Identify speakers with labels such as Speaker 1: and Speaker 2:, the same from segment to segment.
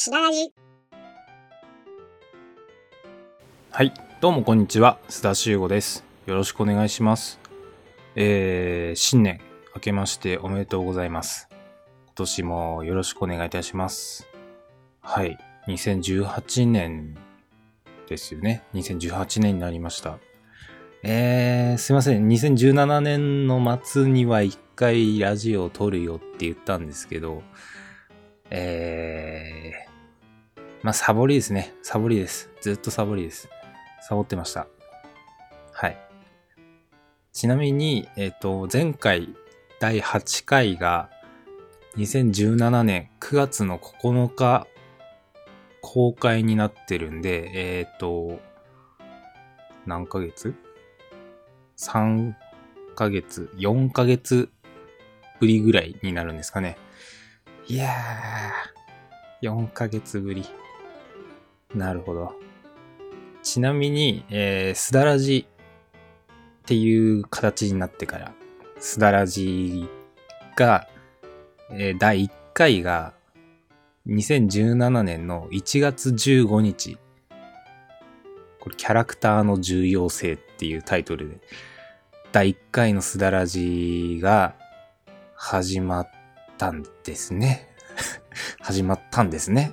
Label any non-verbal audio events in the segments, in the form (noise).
Speaker 1: しらじ。
Speaker 2: はい。どうもこんにちは。須田修吾です。よろしくお願いします。えー、新年明けましておめでとうございます。今年もよろしくお願いいたします。はい。2018年ですよね。2018年になりました。えー、すいません。2017年の末には一回ラジオを撮るよって言ったんですけど、えー、まあ、サボりですね。サボりです。ずっとサボりです。サボってました。はい。ちなみに、えっ、と、前回第8回が2017年9月の9日公開になってるんで、えっ、と、何ヶ月 ?3 ヶ月、4ヶ月ぶりぐらいになるんですかね。いやー、4ヶ月ぶり。なるほど。ちなみに、えー、すだらじっていう形になってから、すだらじが、えー第1回が2017年の1月15日。これキャラクターの重要性っていうタイトルで、第1回のすだらじが始まったんですね。(laughs) 始まったんですね。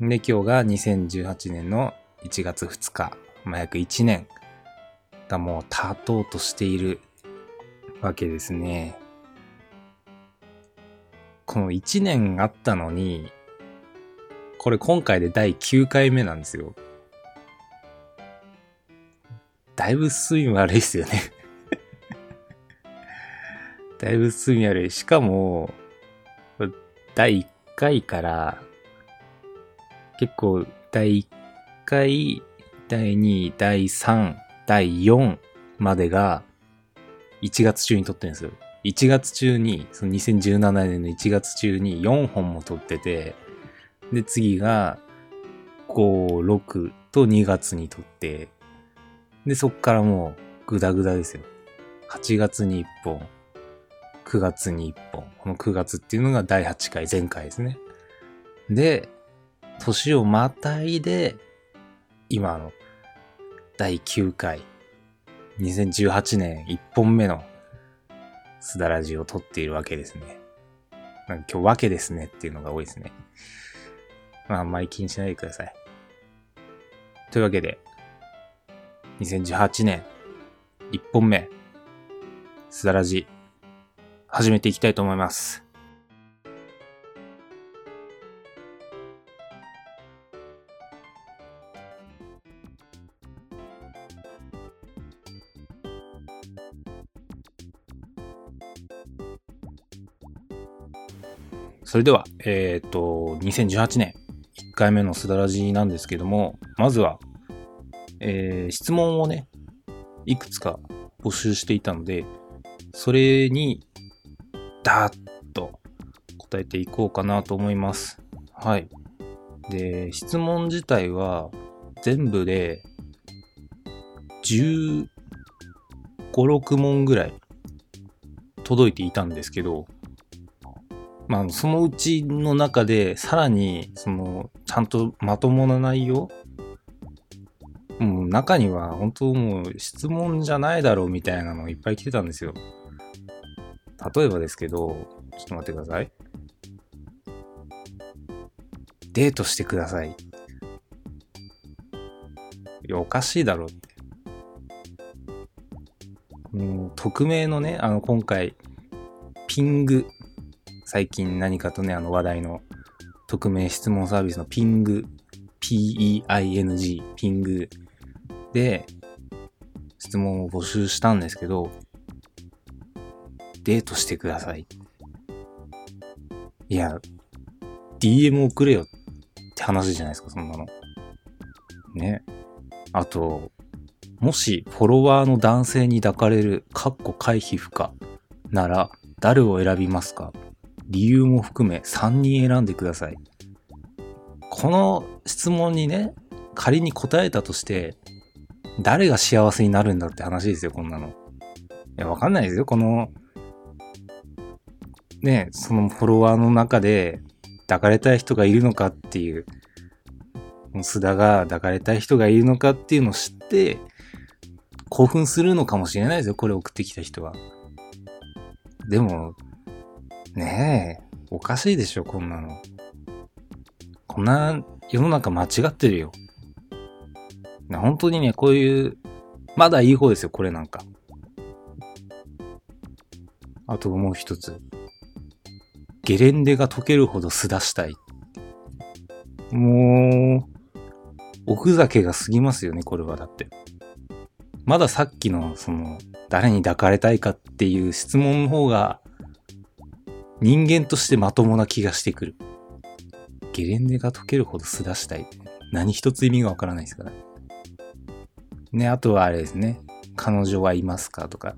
Speaker 2: うん。で、今日が2018年の1月2日、まあ、約1年がもう経とうとしているわけですね。この1年あったのに、これ今回で第9回目なんですよ。だいぶ睡眠悪いですよね。(laughs) だいぶ睡眠悪い。しかも、第1回から、結構第1回、第2、第3、第4までが1月中に撮ってるんですよ。1月中に、その2017年の1月中に4本も撮ってて、で、次が5、6と2月に撮って、で、そっからもうグダグダですよ。8月に1本、9月に1本。この9月っていうのが第8回、前回ですね。で、年をまたいで、今の第9回、2018年1本目のすだらじを撮っているわけですね。なんか今日わけですねっていうのが多いですね。まああんまり気にしないでください。というわけで、2018年1本目、すだらじ、始めていきたいと思います。それでは、えっ、と、2018年1回目のすだらじなんですけども、まずは、えー質問をね、いくつか募集していたので、それに、ダーッと答えていこうかなと思います。はい。で、質問自体は、全部で、15、6問ぐらい届いていたんですけど、まあ、そのうちの中で、さらに、その、ちゃんとまともな内容もう中には、本当もう質問じゃないだろうみたいなのいっぱい来てたんですよ。例えばですけど、ちょっと待ってください。デートしてください。いや、おかしいだろうって。もう、匿名のね、あの、今回、ピング、最近何かとね、あの話題の匿名質問サービスのピング、P-E-I-N-G、ピングで質問を募集したんですけど、デートしてください。いや、DM 送れよって話じゃないですか、そんなの。ね。あと、もしフォロワーの男性に抱かれる、かっこ回避不可なら、誰を選びますか？理由も含め3人選んでください。この質問にね、仮に答えたとして、誰が幸せになるんだって話ですよ、こんなの。いや、わかんないですよ、この、ね、そのフォロワーの中で抱かれたい人がいるのかっていう、須田が抱かれたい人がいるのかっていうのを知って、興奮するのかもしれないですよ、これ送ってきた人は。でも、ねえ、おかしいでしょ、こんなの。こんな世の中間違ってるよ。本当にね、こういう、まだいい方ですよ、これなんか。あともう一つ。ゲレンデが溶けるほどすだしたい。もう、おふざけが過ぎますよね、これはだって。まださっきの、その、誰に抱かれたいかっていう質問の方が、人間としてまともな気がしてくる。ゲレンデが溶けるほどすだしたい。何一つ意味がわからないですから。ね、あとはあれですね。彼女はいますかとか。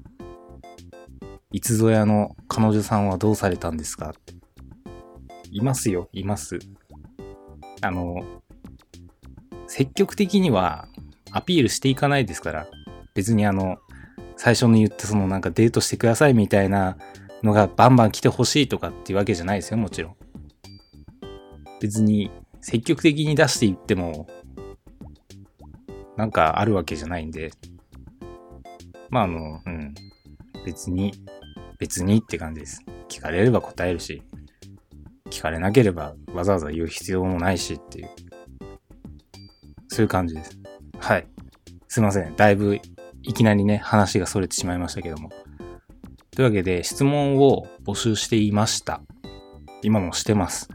Speaker 2: いつぞやの彼女さんはどうされたんですか。いますよ、います。あの、積極的にはアピールしていかないですから。別にあの、最初に言ったそのなんかデートしてくださいみたいなのがバンバン来てほしいとかっていうわけじゃないですよ、もちろん。別に積極的に出していっても、なんかあるわけじゃないんで、まああの、うん。別に、別にって感じです。聞かれれば答えるし、聞かれなければわざわざ言う必要もないしっていう、そういう感じです。はい。すいません。だいぶいきなりね、話が逸れてしまいましたけども。というわけで、質問を募集していました。今もしてます。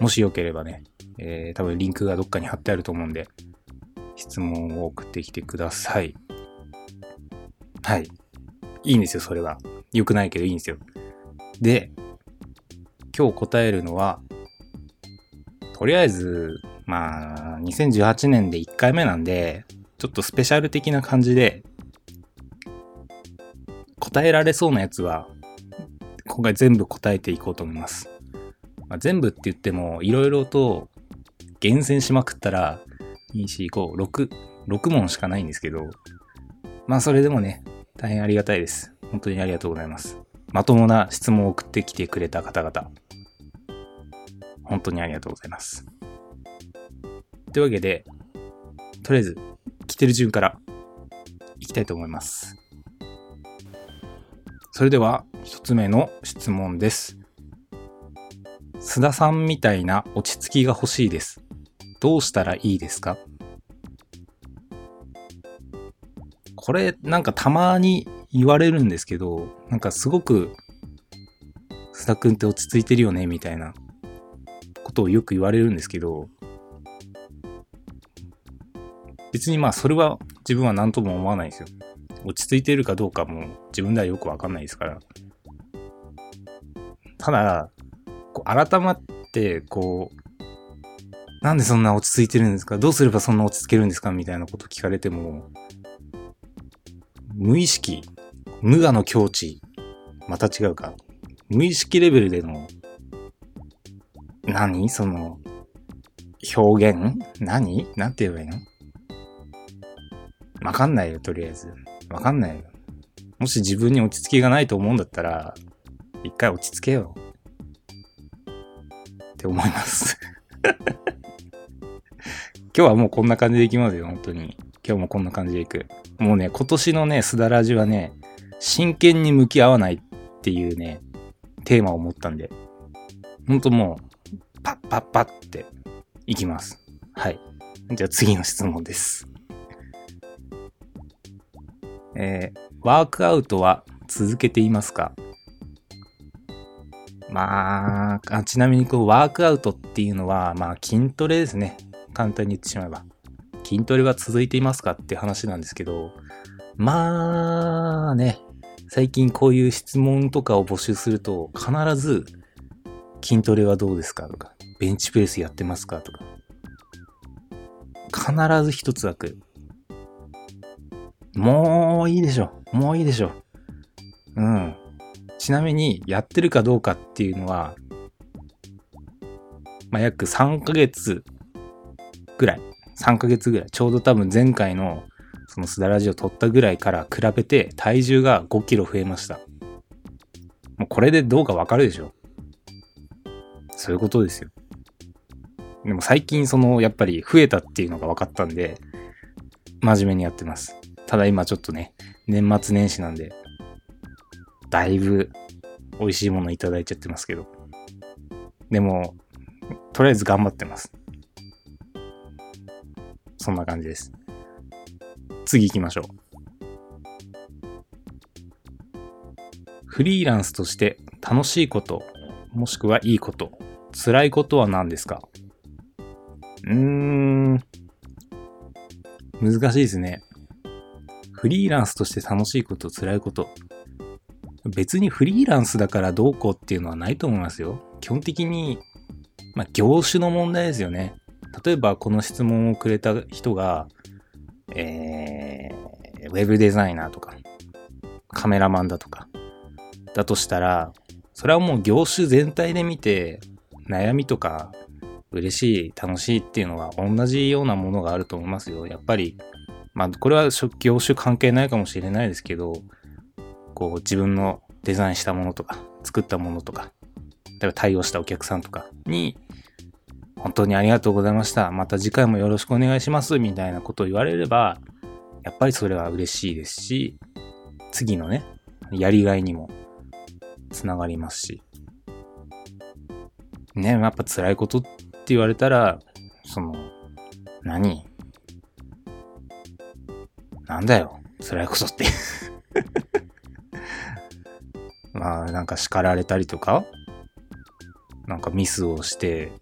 Speaker 2: もしよければね、えー、多分リンクがどっかに貼ってあると思うんで、質問を送ってきてください。はい。いいんですよ、それは。良くないけどいいんですよ。で、今日答えるのは、とりあえず、まあ、2018年で1回目なんで、ちょっとスペシャル的な感じで、答えられそうなやつは、今回全部答えていこうと思います。まあ、全部って言っても、いろいろと厳選しまくったら、2、4、5、6、6問しかないんですけど、まあそれでもね、大変ありがたいです。本当にありがとうございます。まともな質問を送ってきてくれた方々、本当にありがとうございます。というわけで、とりあえず、来てる順からいきたいと思います。それでは、一つ目の質問です。須田さんみたいな落ち着きが欲しいです。どうしたらいいですか？これなんかたまに言われるんですけど、なんかすごく須田くんって落ち着いてるよねみたいなことをよく言われるんですけど、別にまあそれは自分は何とも思わないですよ。落ち着いてるかどうかも自分ではよくわかんないですから。ただ、こう改まって、こう、なんでそんな落ち着いてるんですか？どうすればそんな落ち着けるんですか？みたいなこと聞かれても、無意識、無我の境地、また違うか。無意識レベルでの、何？その、表現？何？なんて言えばいいの？わかんないよ、とりあえず。わかんないよ。もし自分に落ち着きがないと思うんだったら、一回落ち着けよ。って思います今日はもうこんな感じでいきますよ、本当に。今日もこんな感じでいく。もうね、今年のね、すだらじはね、真剣に向き合わないっていうね、テーマを持ったんで、ほんともう、パッパッパっていきます。はい。じゃあ次の質問です。えー、ワークアウトは続けていますか？まあ、ちなみにこう、ワークアウトっていうのは、まあ、筋トレですね。簡単に言ってしまえば。筋トレは続いていますかって話なんですけど、まあね、最近こういう質問とかを募集すると、必ず、筋トレはどうですかとか、ベンチプレスやってますかとか、必ず一つ枠。もういいでしょ。もういいでしょ。うん。ちなみに、やってるかどうかっていうのは、まあ、約3ヶ月ぐらい。3ヶ月ぐらい。ちょうど多分前回のそのすだらじを取ったぐらいから比べて体重が5キロ増えました。もうこれでどうかわかるでしょ？そういうことですよ。でも最近その、やっぱり増えたっていうのが分かったんで、真面目にやってます。ただ今ちょっとね、年末年始なんで、だいぶ美味しいものいただいちゃってますけど。でも、とりあえず頑張ってます。そんな感じです。次行きましょう。フリーランスとして楽しいこと、もしくはいいこと、辛いことは何ですか？うーん。難しいですね。フリーランスとして楽しいこと、辛いこと。別にフリーランスだからどうこうっていうのはないと思いますよ。基本的に、まあ、業種の問題ですよね。例えばこの質問をくれた人が、えー、ウェブデザイナーとか、カメラマンだとか、だとしたら、それはもう業種全体で見て、悩みとか嬉しい、楽しいっていうのは同じようなものがあると思いますよ。やっぱり、まあ、これは業種関係ないかもしれないですけど、こう、自分のデザインしたものとか、作ったものとか、例えば対応したお客さんとかに、本当にありがとうございました。また次回もよろしくお願いします。みたいなことを言われれば、やっぱりそれは嬉しいですし、次のね、やりがいにもつながりますし。ね、やっぱ辛いことって言われたら、その、何？なんだよ、辛いことってまあ、なんか叱られたりとか、なんかミスをして、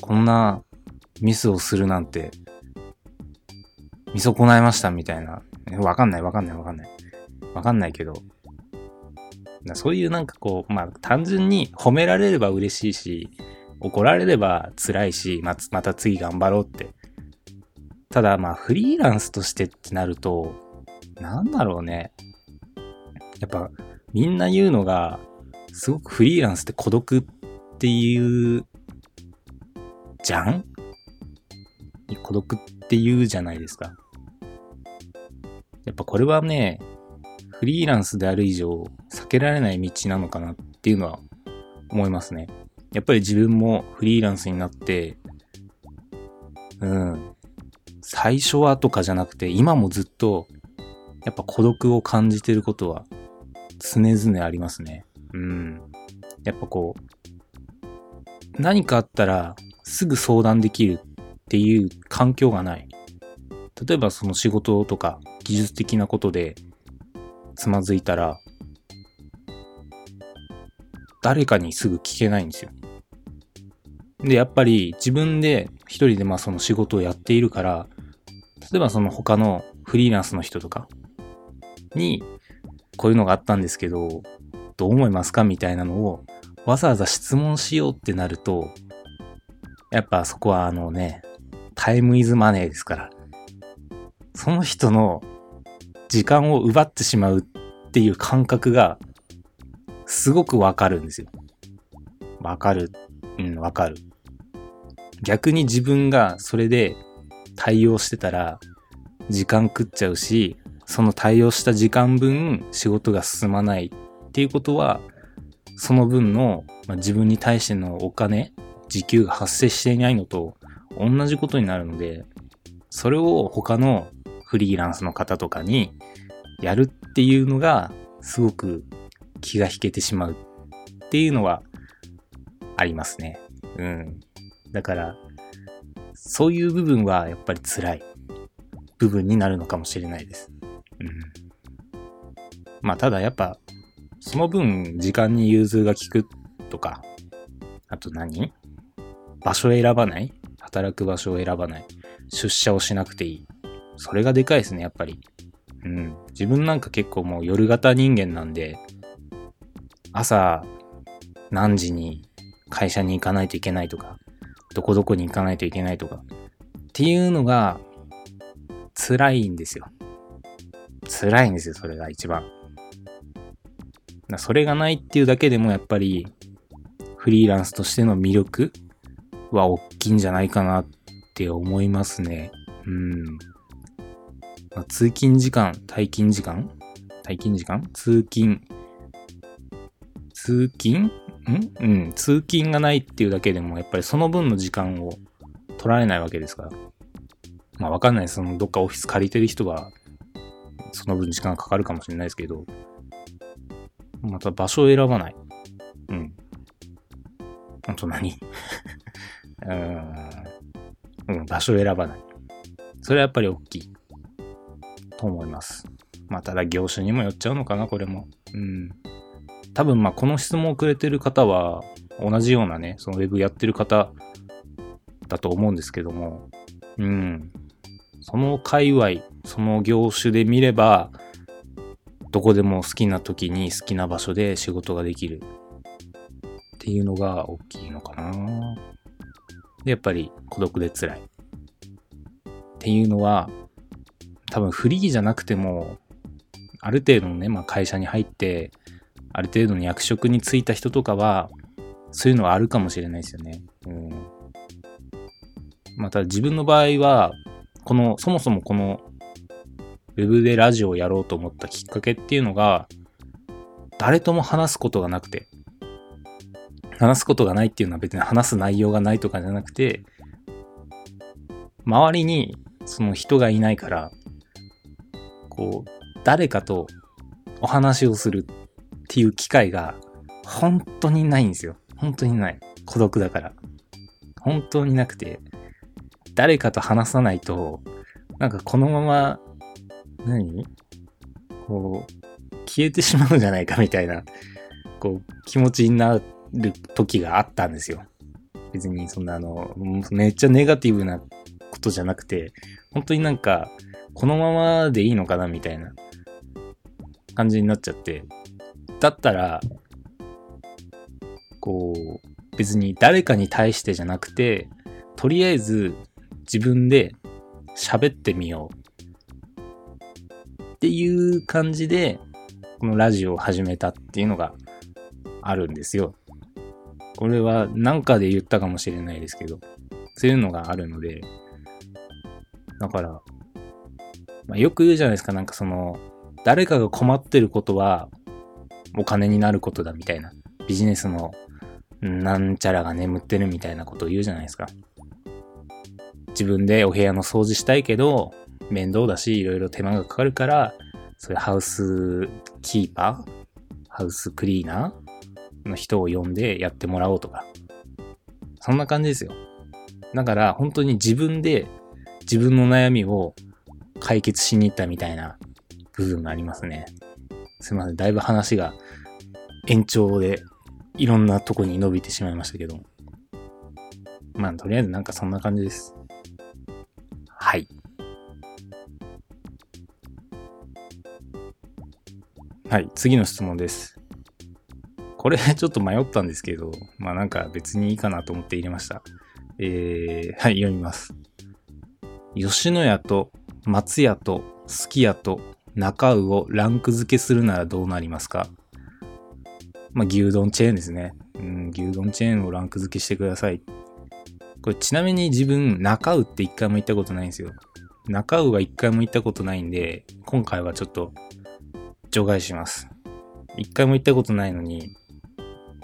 Speaker 2: こんなミスをするなんて、見損ないましたみたいな。わかんないわかんないわかんない。わかんないけど、そういうなんかこう、まあ単純に褒められれば嬉しいし、怒られれば辛いし、ままた次頑張ろうって。ただまあフリーランスとしてってなると、なんだろうね。やっぱみんな言うのが、すごくフリーランスって孤独っていうじゃん？孤独って言うじゃないですか。やっぱこれはね、フリーランスである以上、避けられない道なのかなっていうのは思いますね。やっぱり自分もフリーランスになって、うん、最初はとかじゃなくて、今もずっと、やっぱ孤独を感じてることは常々ありますね。うん。やっぱこう、何かあったらすぐ相談できるっていう環境がない。例えばその仕事とか技術的なことでつまずいたら、誰かにすぐ聞けないんですよ。で、やっぱり自分で一人でまあその仕事をやっているから、例えばその他のフリーランスの人とかに、こういうのがあったんですけど、どう思いますかみたいなのをわざわざ質問しようってなると、やっぱそこはあのね、タイムイズマネーですから。その人の時間を奪ってしまうっていう感覚がすごくわかるんですよ。わかる。うん、わかる。逆に自分がそれで対応してたら時間食っちゃうし、その対応した時間分仕事が進まないっていうことは、その分の、まあ、自分に対してのお金、時給が発生していないのと同じことになるので、それを他のフリーランスの方とかにやるっていうのがすごく気が引けてしまうっていうのはありますね。うん。だから、そういう部分はやっぱり辛い部分になるのかもしれないです。まあただやっぱ、その分時間に融通が効くとか、あと何？場所選ばない？働く場所を選ばない？出社をしなくていい？それがでかいですね、やっぱり。うん。自分なんか結構もう夜型人間なんで、朝何時に会社に行かないといけないとか、どこどこに行かないといけないとか、っていうのが辛いんですよ。辛いんですよ、それが一番。それがないっていうだけでもやっぱりフリーランスとしての魅力は大きいんじゃないかなって思いますね。うん。まあ、通勤時間、退勤時間？退勤時間？通勤通勤？ん？うん。通勤がないっていうだけでも、やっぱりその分の時間を取られないわけですから。まあわかんないそのどっかオフィス借りてる人は、その分時間かかるかもしれないですけど、また場所を選ばない。うん。あと何？(laughs) うん、うん、場所を選ばない。それはやっぱり大きい。と思います。まあ、ただ業種にもよっちゃうのかな、これも。うん。多分、まあ、この質問をくれてる方は、同じようなね、そのウェブやってる方だと思うんですけども、うん。その界隈、その業種で見れば、どこでも好きな時に好きな場所で仕事ができるっていうのが大きいのかな。で、やっぱり孤独で辛い。っていうのは、多分フリーじゃなくても、ある程度のね、まあ、会社に入って、ある程度の役職に就いた人とかは、そういうのはあるかもしれないですよね。うん。また自分の場合は、この、そもそもこの、ウェブでラジオをやろうと思ったきっかけっていうのが、誰とも話すことがなくて、話すことがないっていうのは別に話す内容がないとかじゃなくて、周りにその人がいないから、こう、誰かとお話をするっていう機会が本当にないんですよ。本当にない。孤独だから。本当になくて、誰かと話さないと、なんかこのまま、何？こう、消えてしまうんじゃないかみたいな、こう、気持ちになる時があったんですよ。別にそんなあの、めっちゃネガティブなことじゃなくて、本当になんか、このままでいいのかなみたいな感じになっちゃって。だったら、こう、別に誰かに対してじゃなくて、とりあえず自分で喋ってみよう。っていう感じで、このラジオを始めたっていうのがあるんですよ。これは何かで言ったかもしれないですけど、そういうのがあるので、だから、まあ、よく言うじゃないですか、なんかその、誰かが困ってることはお金になることだみたいな、ビジネスのなんちゃらが眠ってるみたいなことを言うじゃないですか。自分でお部屋の掃除したいけど、面倒だし、いろいろ手間がかかるから、そういうハウスキーパーハウスクリーナーの人を呼んでやってもらおうとか。そんな感じですよ。だから本当に自分で自分の悩みを解決しに行ったみたいな部分がありますね。すいません。だいぶ話が延長でいろんなとこに伸びてしまいましたけど。まあ、とりあえずなんかそんな感じです。はい。はい、次の質問です。これ (laughs) ちょっと迷ったんですけど、まあなんか別にいいかなと思って入れました。えー、はい、読みます。吉野家と松屋とすき家と中尾をランク付けするならどうなりますか？まあ、牛丼チェーンですね。うん、牛丼チェーンをランク付けしてください。これちなみに自分、中尾って一回も行ったことないんですよ。中尾は一回も行ったことないんで、今回はちょっと除外します。一回も行ったことないのに、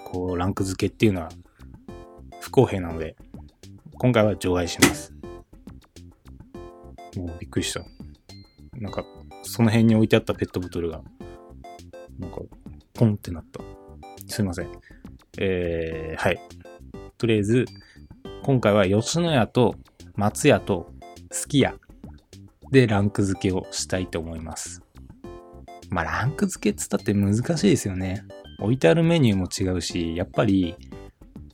Speaker 2: こう、ランク付けっていうのは不公平なので、今回は除外します。もうびっくりした。なんか、その辺に置いてあったペットボトルが、なんか、ポンってなった。すいません。えー、はい。とりあえず、今回は吉野家と松屋とすき家でランク付けをしたいと思います。まあ、ランク付けっつったって難しいですよね。置いてあるメニューも違うし、やっぱり、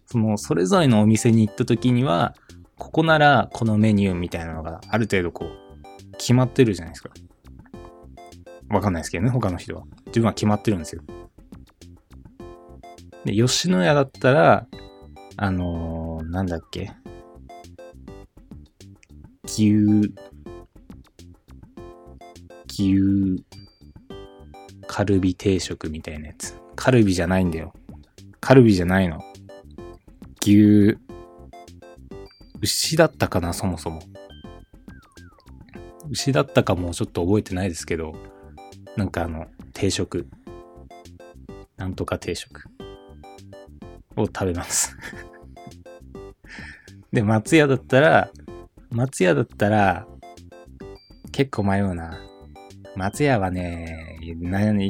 Speaker 2: その、それぞれのお店に行った時には、ここならこのメニューみたいなのがある程度こう、決まってるじゃないですか。わかんないですけどね、他の人は。自分は決まってるんですよ。で、吉野家だったら、あのー、なんだっけ？牛、牛、カルビ定食みたいなやつ。カルビじゃないんだよ。カルビじゃないの。牛、牛だったかな、そもそも。牛だったかもちょっと覚えてないですけど、なんかあの、定食。なんとか定食。を食べます。(laughs) で、松屋だったら、松屋だったら、結構迷うな。松屋はね、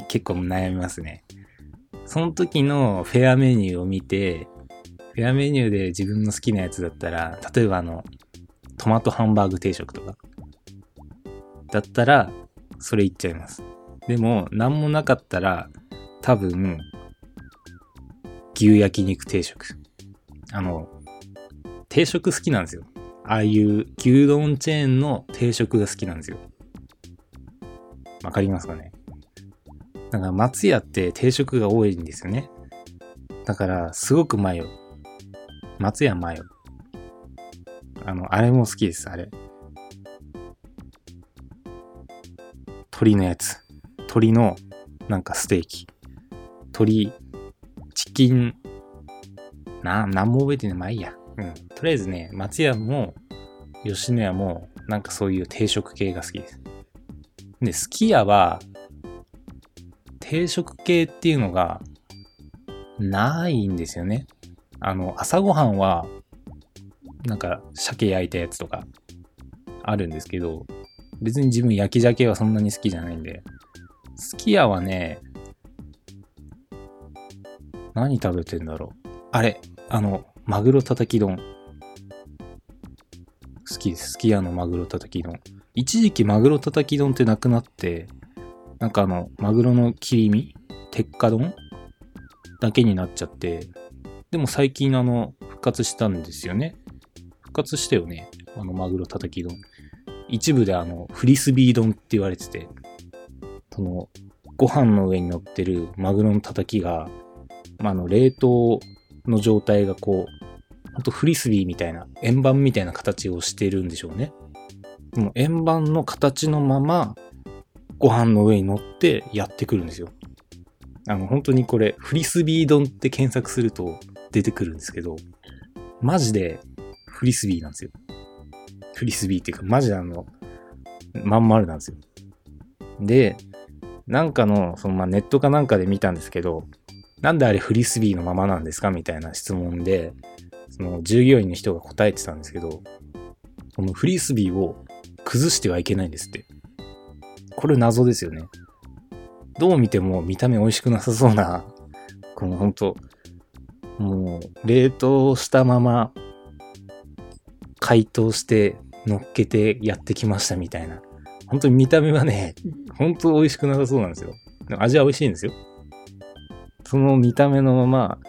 Speaker 2: 結構悩みますね。その時のフェアメニューを見て、フェアメニューで自分の好きなやつだったら、例えばあの、トマトハンバーグ定食とか。だったら、それいっちゃいます。でも、なんもなかったら、多分、牛焼肉定食。あの、定食好きなんですよ。ああいう牛丼チェーンの定食が好きなんですよ。わかりますかね？だから松屋って定食が多いんですよね。だから、すごく迷う。松屋迷う。あの、あれも好きです、あれ。鶏のやつ。鶏の、なんかステーキ。鶏、チキン、な、なんも覚えてない。まあいいや。うん。とりあえずね、松屋も、吉野家も、なんかそういう定食系が好きです。で、すき家は、定食系っていうのが、ないんですよね。あの、朝ごはんは、なんか、鮭焼いたやつとか、あるんですけど、別に自分焼き鮭はそんなに好きじゃないんで、すき家はね、何食べてんだろう。あれ、あの、マグロたたき丼。好きです。すき家のマグロたたき丼。一時期マグロたたき丼ってなくなって、なんかあの、マグロの切り身鉄火丼だけになっちゃって、でも最近あの、復活したんですよね。復活したよね。あの、マグロたたき丼。一部であの、フリスビー丼って言われてて、その、ご飯の上に乗ってるマグロのたたきが、まあ、あの、冷凍の状態がこう、ほんとフリスビーみたいな、円盤みたいな形をしてるんでしょうね。もう円盤の形のまま、ご飯の上に乗ってやってくるんですよ。あの、本当にこれ、フリスビー丼って検索すると出てくるんですけど、マジでフリスビーなんですよ。フリスビーっていうか、マジであの、まん丸なんですよ。で、なんかの、そのまあネットかなんかで見たんですけど、なんであれフリスビーのままなんですか？みたいな質問で、その従業員の人が答えてたんですけど、このフリスビーを崩してはいけないんですって。これ謎ですよね。どう見ても見た目美味しくなさそうな、このほんと、もう冷凍したまま解凍して乗っけてやってきましたみたいな。本当に見た目はね、本当美味しくなさそうなんですよ。でも味は美味しいんですよ。その見た目のまま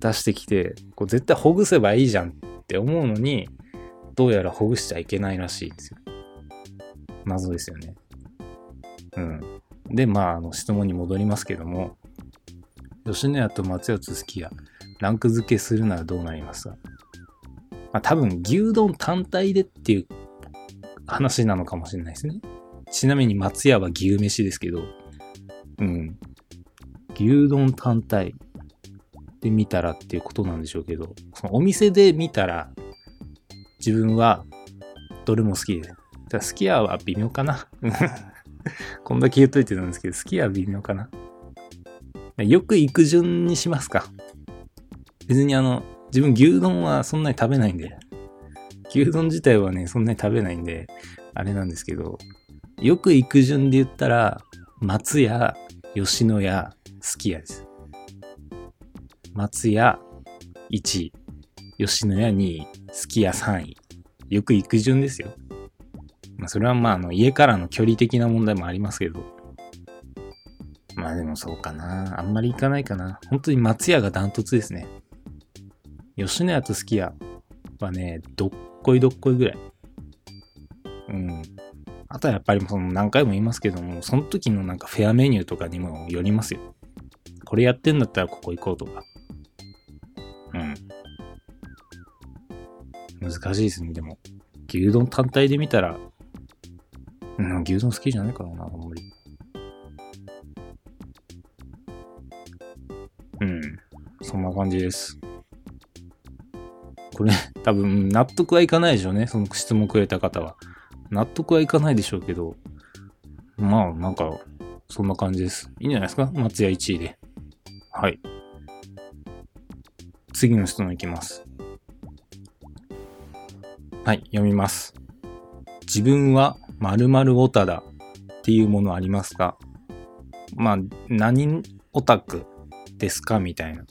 Speaker 2: 出してきて、こう絶対ほぐせばいいじゃんって思うのに、どうやらほぐしちゃいけないらしいんですよ。謎ですよね。うん。で、まあ、あの、質問に戻りますけども、吉野家と松屋とすき家、ランク付けするならどうなりますか？まあ、多分、牛丼単体でっていう話なのかもしれないですね。ちなみに松屋は牛飯ですけど、うん。牛丼単体で見たらっていうことなんでしょうけど、そのお店で見たら、自分はどれも好きです。ただ、すき家は微妙かな？(laughs) こんだけ言っといてなんですけど、すき家は微妙かな？よく行く順にしますか。別にあの、自分牛丼はそんなに食べないんで、牛丼自体はね、そんなに食べないんで、あれなんですけど、よく行く順で言ったら、松屋、吉野家、すき家です。松屋1位、吉野家2位、すき家3位。よく行く順ですよ。まあ、それはまあ、あの、家からの距離的な問題もありますけど。まあでもそうかな。あんまり行かないかな。本当に松屋がダントツですね。吉野家とすき家はね、どっこいどっこいぐらい。うん。あとはやっぱりその何回も言いますけども、その時のなんかフェアメニューとかにもよりますよ。これやってんだったらここ行こうとか。うん。難しいですね、でも。牛丼単体で見たら、うん、牛丼好きじゃないからな、あんまり。うん。そんな感じです。これ、多分、納得はいかないでしょうね。その質問くれた方は。納得はいかないでしょうけど。まあ、なんか、そんな感じです。いいんじゃないですか松屋1位で。はい。次の質問いきます。はい、読みます。自分は〇〇オタだっていうものありますか？まあ、何オタクですかみたいな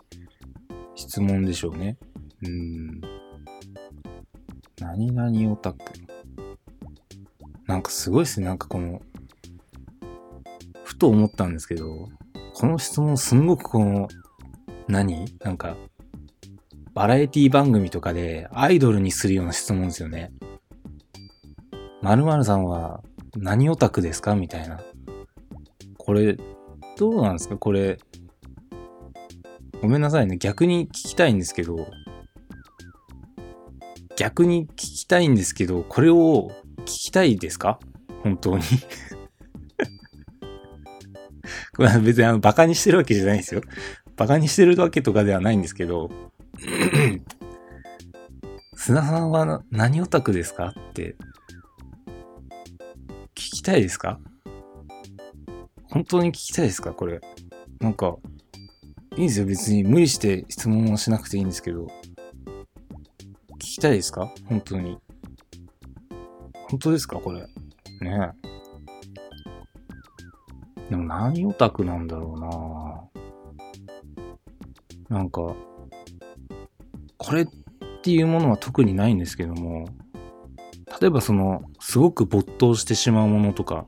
Speaker 2: 質問でしょうね。うん。何々オタク。なんかすごいですね。なんかこの、ふと思ったんですけど、この質問すんごくこの、何？なんか、バラエティ番組とかでアイドルにするような質問ですよね。〇〇さんは何オタクですか？みたいな。これ、どうなんですか？これ、ごめんなさいね。逆に聞きたいんですけど、逆に聞きたいんですけど、これを聞きたいですか？本当に。(laughs) これは別にあの、バカにしてるわけじゃないんですよ。バカにしてるわけとかではないんですけど、(clears throat) 砂さんは何オタクですか？ってきたいですか？本当に聞きたいですか？これ。なんか、いいですよ。別に無理して質問はしなくていいんですけど。聞きたいですか？本当に。本当ですか？これ。ねえでも何オタクなんだろうななんか、これっていうものは特にないんですけども、例えばその、すごく没頭してしまうものとか、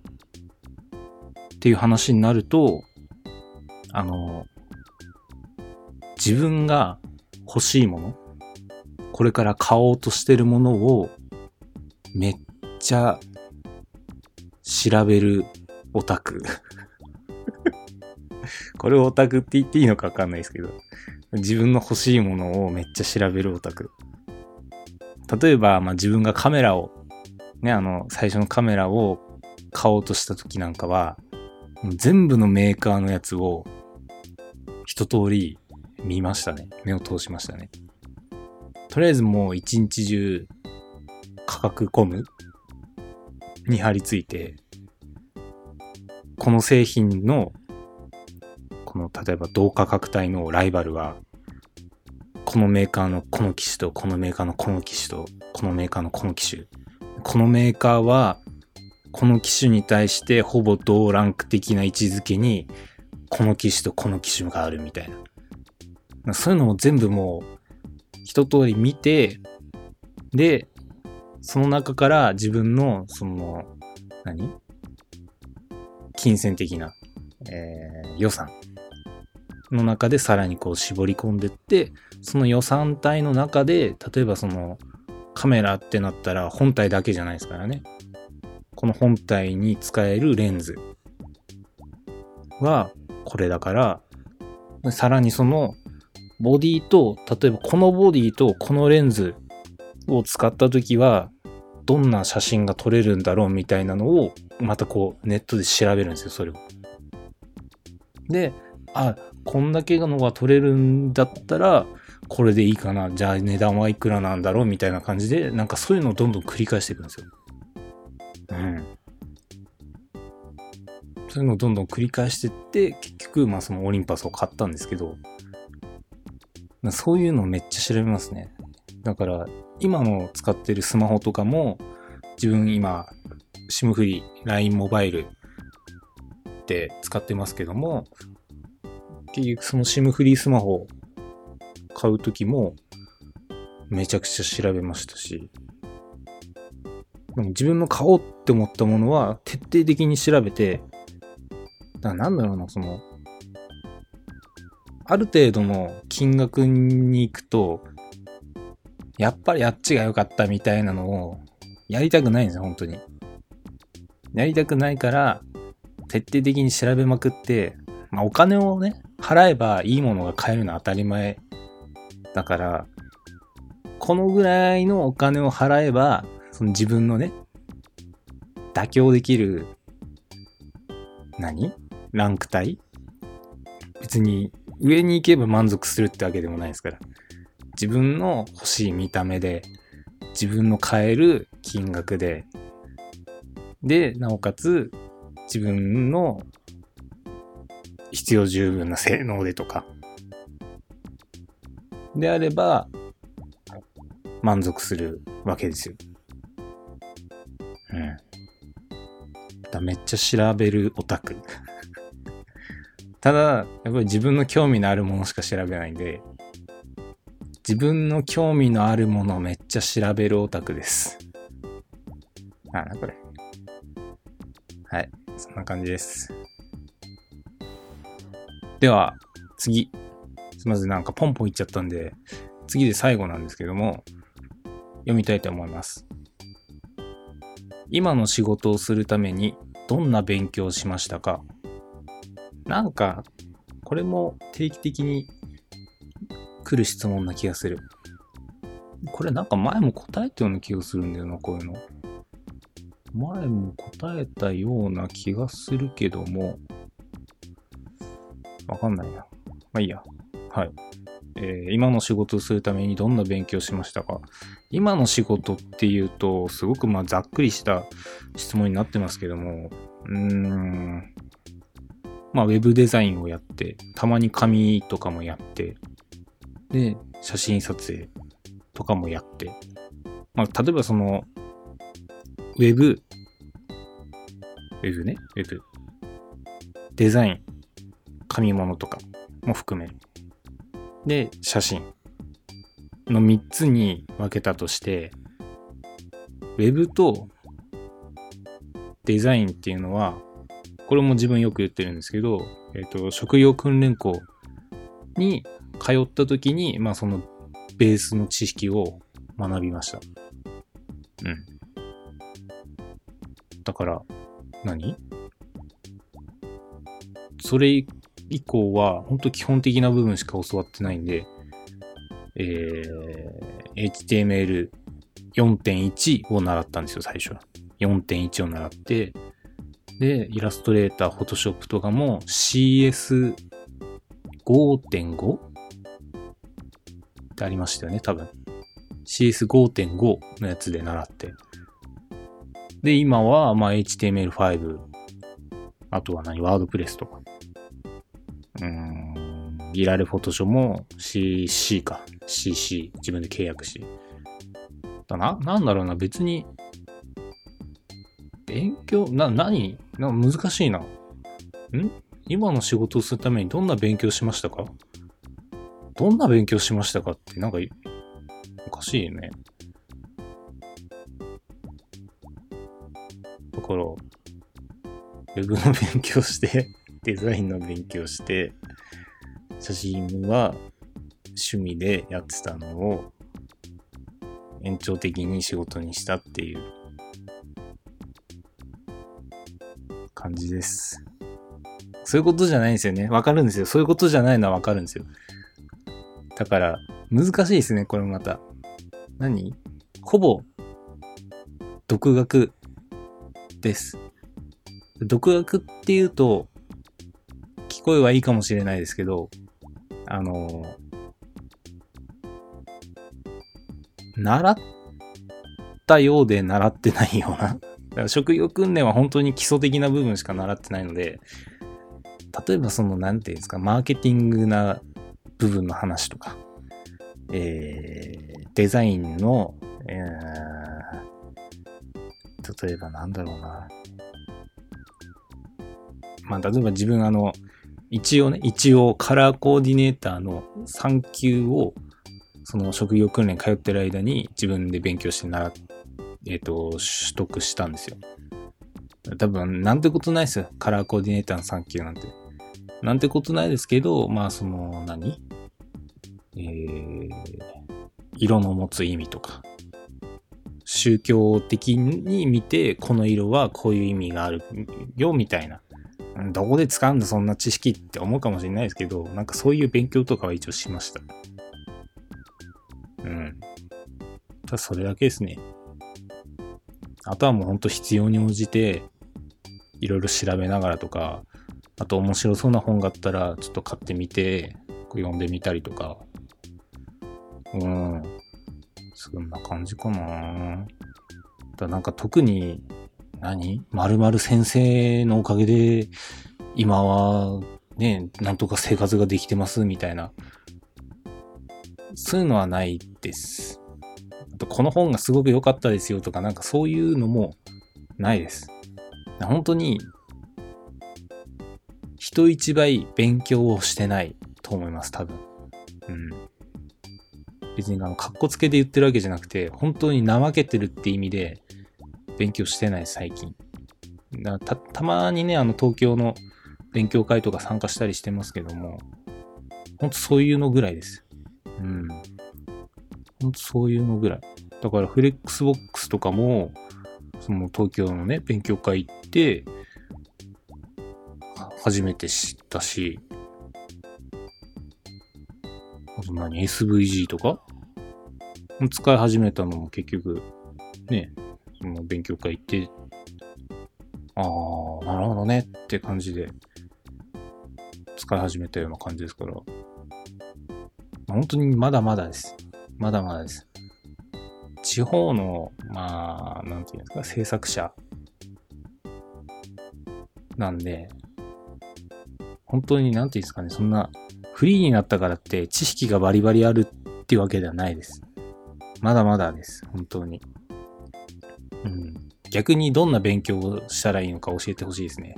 Speaker 2: っていう話になると、あの、自分が欲しいもの、これから買おうとしてるものを、めっちゃ調べるオタク。(laughs) これをオタクって言っていいのかわかんないですけど、自分の欲しいものをめっちゃ調べるオタク。例えば、まあ、自分がカメラを、ね、あの、最初のカメラを買おうとした時なんかは、全部のメーカーのやつを一通り見ましたね。目を通しましたね。とりあえずもう一日中価格コムに張り付いて、この製品の、この例えば同価格帯のライバルは、このメーカーのこの機種と、このメーカーのこの機種と、このメーカーのこの機種。このメーカーは、この機種に対してほぼ同ランク的な位置づけに、この機種とこの機種があるみたいな。そういうのも全部もう、一通り見て、で、その中から自分の、その、何？金銭的な、えー、予算の中でさらにこう絞り込んでって、その予算帯の中で、例えばそのカメラってなったら本体だけじゃないですからね。この本体に使えるレンズはこれだから、さらにそのボディと、例えばこのボディとこのレンズを使った時は、どんな写真が撮れるんだろうみたいなのを、またこうネットで調べるんですよ、それを。で、あ、こんだけのが撮れるんだったら、これでいいかな。じゃあ値段はいくらなんだろうみたいな感じで、なんかそういうのをどんどん繰り返していくんですよ。うん。そういうのをどんどん繰り返していって、結局、まあそのオリンパスを買ったんですけど、そういうのめっちゃ調べますね。だから、今の使ってるスマホとかも、自分今、SIM フリー、LINE モバイルって使ってますけども、結局その SIM フリースマホ買うときも、めちゃくちゃ調べましたし、自分の買おうって思ったものは徹底的に調べて、だなんだろうな、その、ある程度の金額に行くと、やっぱりあっちが良かったみたいなのをやりたくないんですよ、本当に。やりたくないから、徹底的に調べまくって、まあお金をね、払えばいいものが買えるのは当たり前だから、このぐらいのお金を払えば、その自分のね、妥協できる、何？ランク帯？別に上に行けば満足するってわけでもないですから。自分の欲しい見た目で、自分の買える金額で、で、なおかつ自分の必要十分な性能でとか、であれば、満足するわけですよ。うん。だめっちゃ調べるオタク。(laughs) ただ、やっぱり自分の興味のあるものしか調べないんで、自分の興味のあるものめっちゃ調べるオタクです。あ、なこれ。はい。そんな感じです。では、次。すみません、なんかポンポンいっちゃったんで、次で最後なんですけども、読みたいと思います。今の仕事をするためにどんな勉強をしましたか？なんか、これも定期的に来る質問な気がする。これなんか前も答えたような気がするんだよな、こういうの。前も答えたような気がするけども、わかんないな。まあいいや。はい。えー、今の仕事をするためにどんな勉強しましたか？今の仕事っていうと、すごくまあざっくりした質問になってますけども、うーん、まあウェブデザインをやって、たまに紙とかもやって、で、写真撮影とかもやって、まあ例えばその、ウェブ、ウェブね、ウェブ、デザイン、紙物とかも含め。で、写真の3つに分けたとして、ウェブとデザインっていうのは、これも自分よく言ってるんですけど、えっ、ー、と、職業訓練校に通った時に、まあそのベースの知識を学びました。うん。だから、何？それ以降は、本当基本的な部分しか教わってないんで、えー、HTML 4.1を習ったんですよ、最初は。4.1を習って、で、イラストレーター、フォトショップとかも CS5.5? ってありましたよね、多分。CS5.5 のやつで習って。で、今は、まあ、HTML5、あとは何、ワードプレスとか。うん、ギラレフォトショも CC か。CC、自分で契約し。だな、なんだろうな、別に、勉強、な、何？な難しいな。ん？今の仕事をするためにどんな勉強しましたか？どんな勉強しましたかって、なんか、おかしいね。だから、ウェブの勉強してデザインの勉強して、写真は趣味でやってたのを延長的に仕事にしたっていう感じです。そういうことじゃないんですよね。わかるんですよ。そういうことじゃないのはわかるんですよ。だから、難しいですね、これまた。何？ほぼ、独学です。独学っていうと、聞こえはいいかもしれないですけど、あの、習ったようで習ってないような。だから職業訓練は本当に基礎的な部分しか習ってないので、例えばその、なんていうんですか、マーケティングな部分の話とか、えー、デザインの、えー、例えばなんだろうな。まあ、例えば自分あの、一応ね、一応カラーコーディネーターの3級を、その職業訓練通ってる間に自分で勉強して習っ、えっ、ー、と、取得したんですよ。多分、なんてことないですよ。カラーコーディネーターの3級なんて。なんてことないですけど、まあ、その何、えー、色の持つ意味とか、宗教的に見て、この色はこういう意味があるよ、みたいな。どこで使うんだそんな知識って思うかもしれないですけど、なんかそういう勉強とかは一応しました。うん。ただそれだけですね。あとはもうほんと必要に応じて、いろいろ調べながらとか、あと面白そうな本があったら、ちょっと買ってみて、読んでみたりとか。うん。そんな感じかな。だなんか特に何？〇〇先生のおかげで、今はね、なんとか生活ができてますみたいなそういうのはないです。あと、この本がすごく良かったですよとか、なんかそういうのもないです。本当に、人一倍勉強をしてないと思います、多分。うん。別にあの、格好つけで言ってるわけじゃなくて、本当に怠けてるって意味で、勉強してない、最近。だた、たまにね、あの、東京の勉強会とか参加したりしてますけども、ほんとそういうのぐらいです。うん。ほんとそういうのぐらい。だから、フレックスボックスとかも、その東京のね、勉強会行って、初めて知ったし、あと何 ?SVG とか？使い始めたのも結局、ね、の勉強会行って、ああ、なるほどねって感じで、使い始めたような感じですから、本当にまだまだです。まだまだです。地方の、まあ、なんていうんですか、制作者なんで、本当になんていうんですかね、そんな、フリーになったからって知識がバリバリあるっていうわけではないです。まだまだです。本当に。うん。逆にどんな勉強をしたらいいのか教えてほしいですね。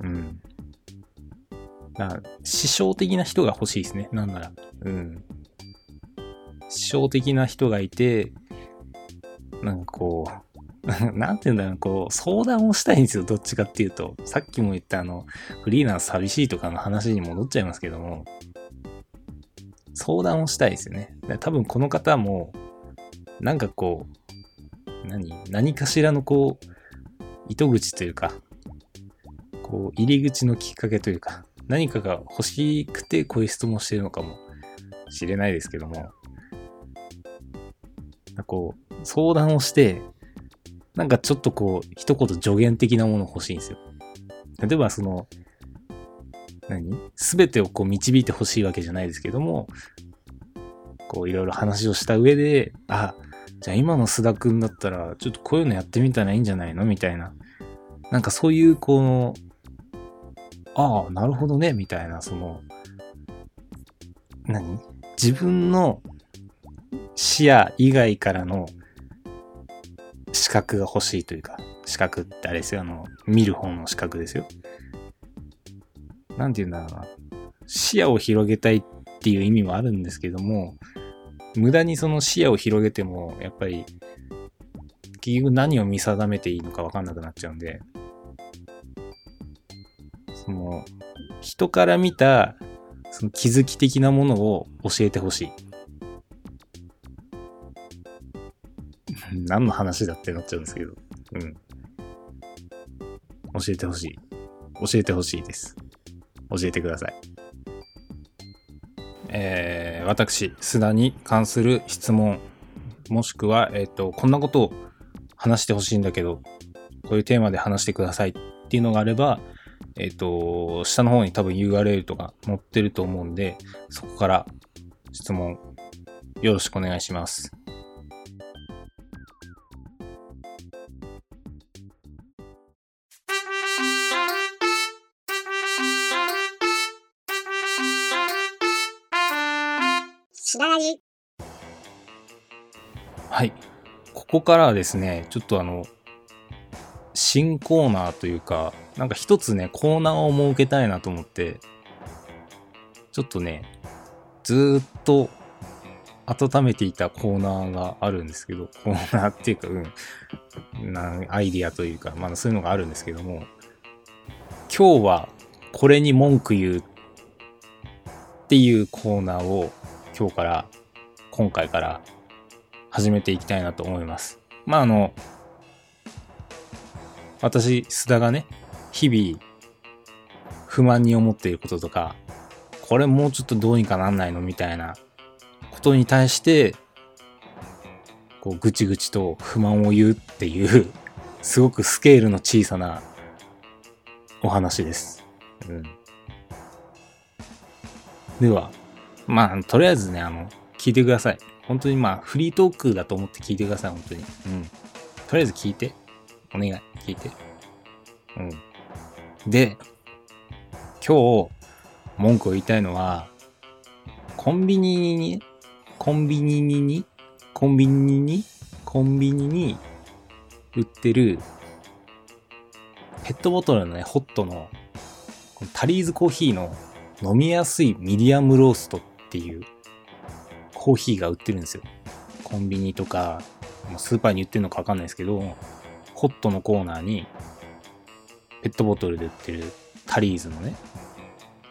Speaker 2: うん。だから師匠的な人が欲しいですね。なんなら。うん。師匠的な人がいて、なんかこう、(laughs) なんて言うんだろう、こう、相談をしたいんですよ、どっちかっていうと。さっきも言ったあの、フリーランス寂しいとかの話に戻っちゃいますけども、相談をしたいですよね。多分この方も、なんかこう、何何かしらのこう、糸口というか、こう、入り口のきっかけというか、何かが欲しくてこういう質問してるのかもしれないですけども、こう、相談をして、なんかちょっとこう、一言助言的なもの欲しいんですよ。例えばその、何すべてをこう導いてほしいわけじゃないですけども、こういろいろ話をした上で、あ、じゃあ今の須田くんだったら、ちょっとこういうのやってみたらいいんじゃないの？みたいな。なんかそういう、この、ああ、なるほどね、みたいな、その、何？自分の視野以外からの視覚が欲しいというか、視覚ってあれですよ、あの、見る方の視覚ですよ。なんて言うんだろうな。視野を広げたいっていう意味もあるんですけども、無駄にその視野を広げても、やっぱり、結局何を見定めていいのか分かんなくなっちゃうんで、その、人から見た、その気づき的なものを教えてほしい。何の話だってなっちゃうんですけど。うん。教えてほしい。教えてほしいです。教えてください。えー、私、須田に関する質問、もしくは、えっ、と、こんなことを話してほしいんだけど、こういうテーマで話してくださいっていうのがあれば、えっ、と、下の方に多分 URL とか載ってると思うんで、そこから質問よろしくお願いします。はい。ここからはですね、ちょっとあの、新コーナーというか、なんか一つね、コーナーを設けたいなと思って、ちょっとね、ずっと温めていたコーナーがあるんですけど、コーナーっていうか、うん、なアイディアというか、まあそういうのがあるんですけども、今日はこれに文句言うっていうコーナーを今日から、今回から始めていきたいなと思います。まああの、私、須田がね、日々不満に思っていることとか、これもうちょっとどうにかなんないのみたいなことに対して、こう、ぐちぐちと不満を言うっていう、すごくスケールの小さなお話です。うん。では、まあ、とりあえずね、あの、聞いてください。本当にまあ、フリートークだと思って聞いてください、本当に。うん。とりあえず聞いて。お願い、聞いて。うん。で、今日、文句を言いたいのは、コンビニにコンビニに、コンビニに、コンビニに売ってる、ペットボトルのね、ホットの、このタリーズコーヒーの飲みやすいミディアムローストっていうコーヒーが売ってるんですよ。コンビニとか、スーパーに売ってるのかわかんないですけど、ホットのコーナーに、ペットボトルで売ってるタリーズのね、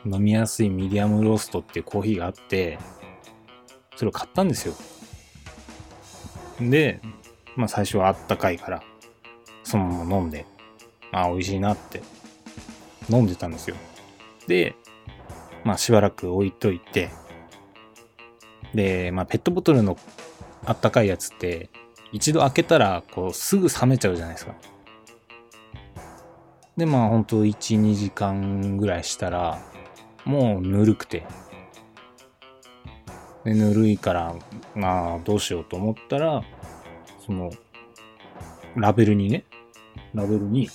Speaker 2: 飲みやすいミディアムローストっていうコーヒーがあって、それを買ったんですよ。で、まあ最初はあったかいから、そのまま飲んで、ああ、美味しいなって飲んでたんですよ。で、まあしばらく置いといて、で、まあペットボトルのあったかいやつって、一度開けたら、こう、すぐ冷めちゃうじゃないですか。で、まあほんと1、2時間ぐらいしたら、もうぬるくて。で、ぬるいから、まあどうしようと思ったら、その、ラベルにね、ラベルに、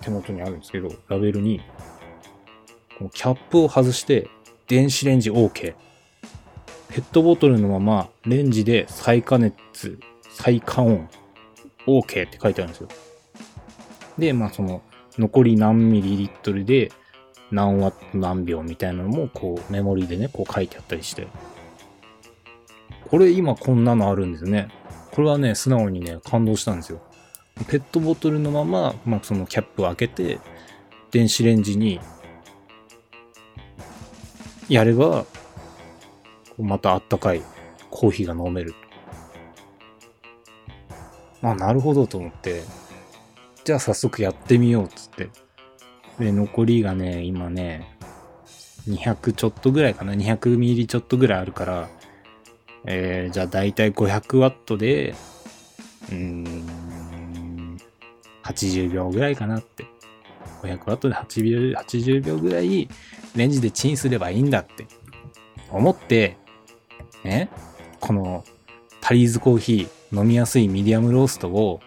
Speaker 2: 手元にあるんですけど、ラベルに、このキャップを外して、電子レンジ OK。ペットボトルのままレンジで再加熱、再加温、OK って書いてあるんですよ。で、まあその、残り何ミリリットルで何ワット何秒みたいなのも、こう、メモリでね、こう書いてあったりして。これ今こんなのあるんですね。これはね、素直にね、感動したんですよ。ペットボトルのまま、まあそのキャップを開けて、電子レンジにやれば、またあったかいコーヒーが飲める。あ、なるほどと思って、じゃあ早速やってみようっつって。で、残りがね、今ね、200ちょっとぐらいかな。200ミリちょっとぐらいあるから、えー、じゃあ大体500ワットで、うーん、80秒ぐらいかなって。500ワットで80秒 ,80 秒ぐらいレンジでチンすればいいんだって思って、ね、このタリーズコーヒー飲みやすいミディアムローストを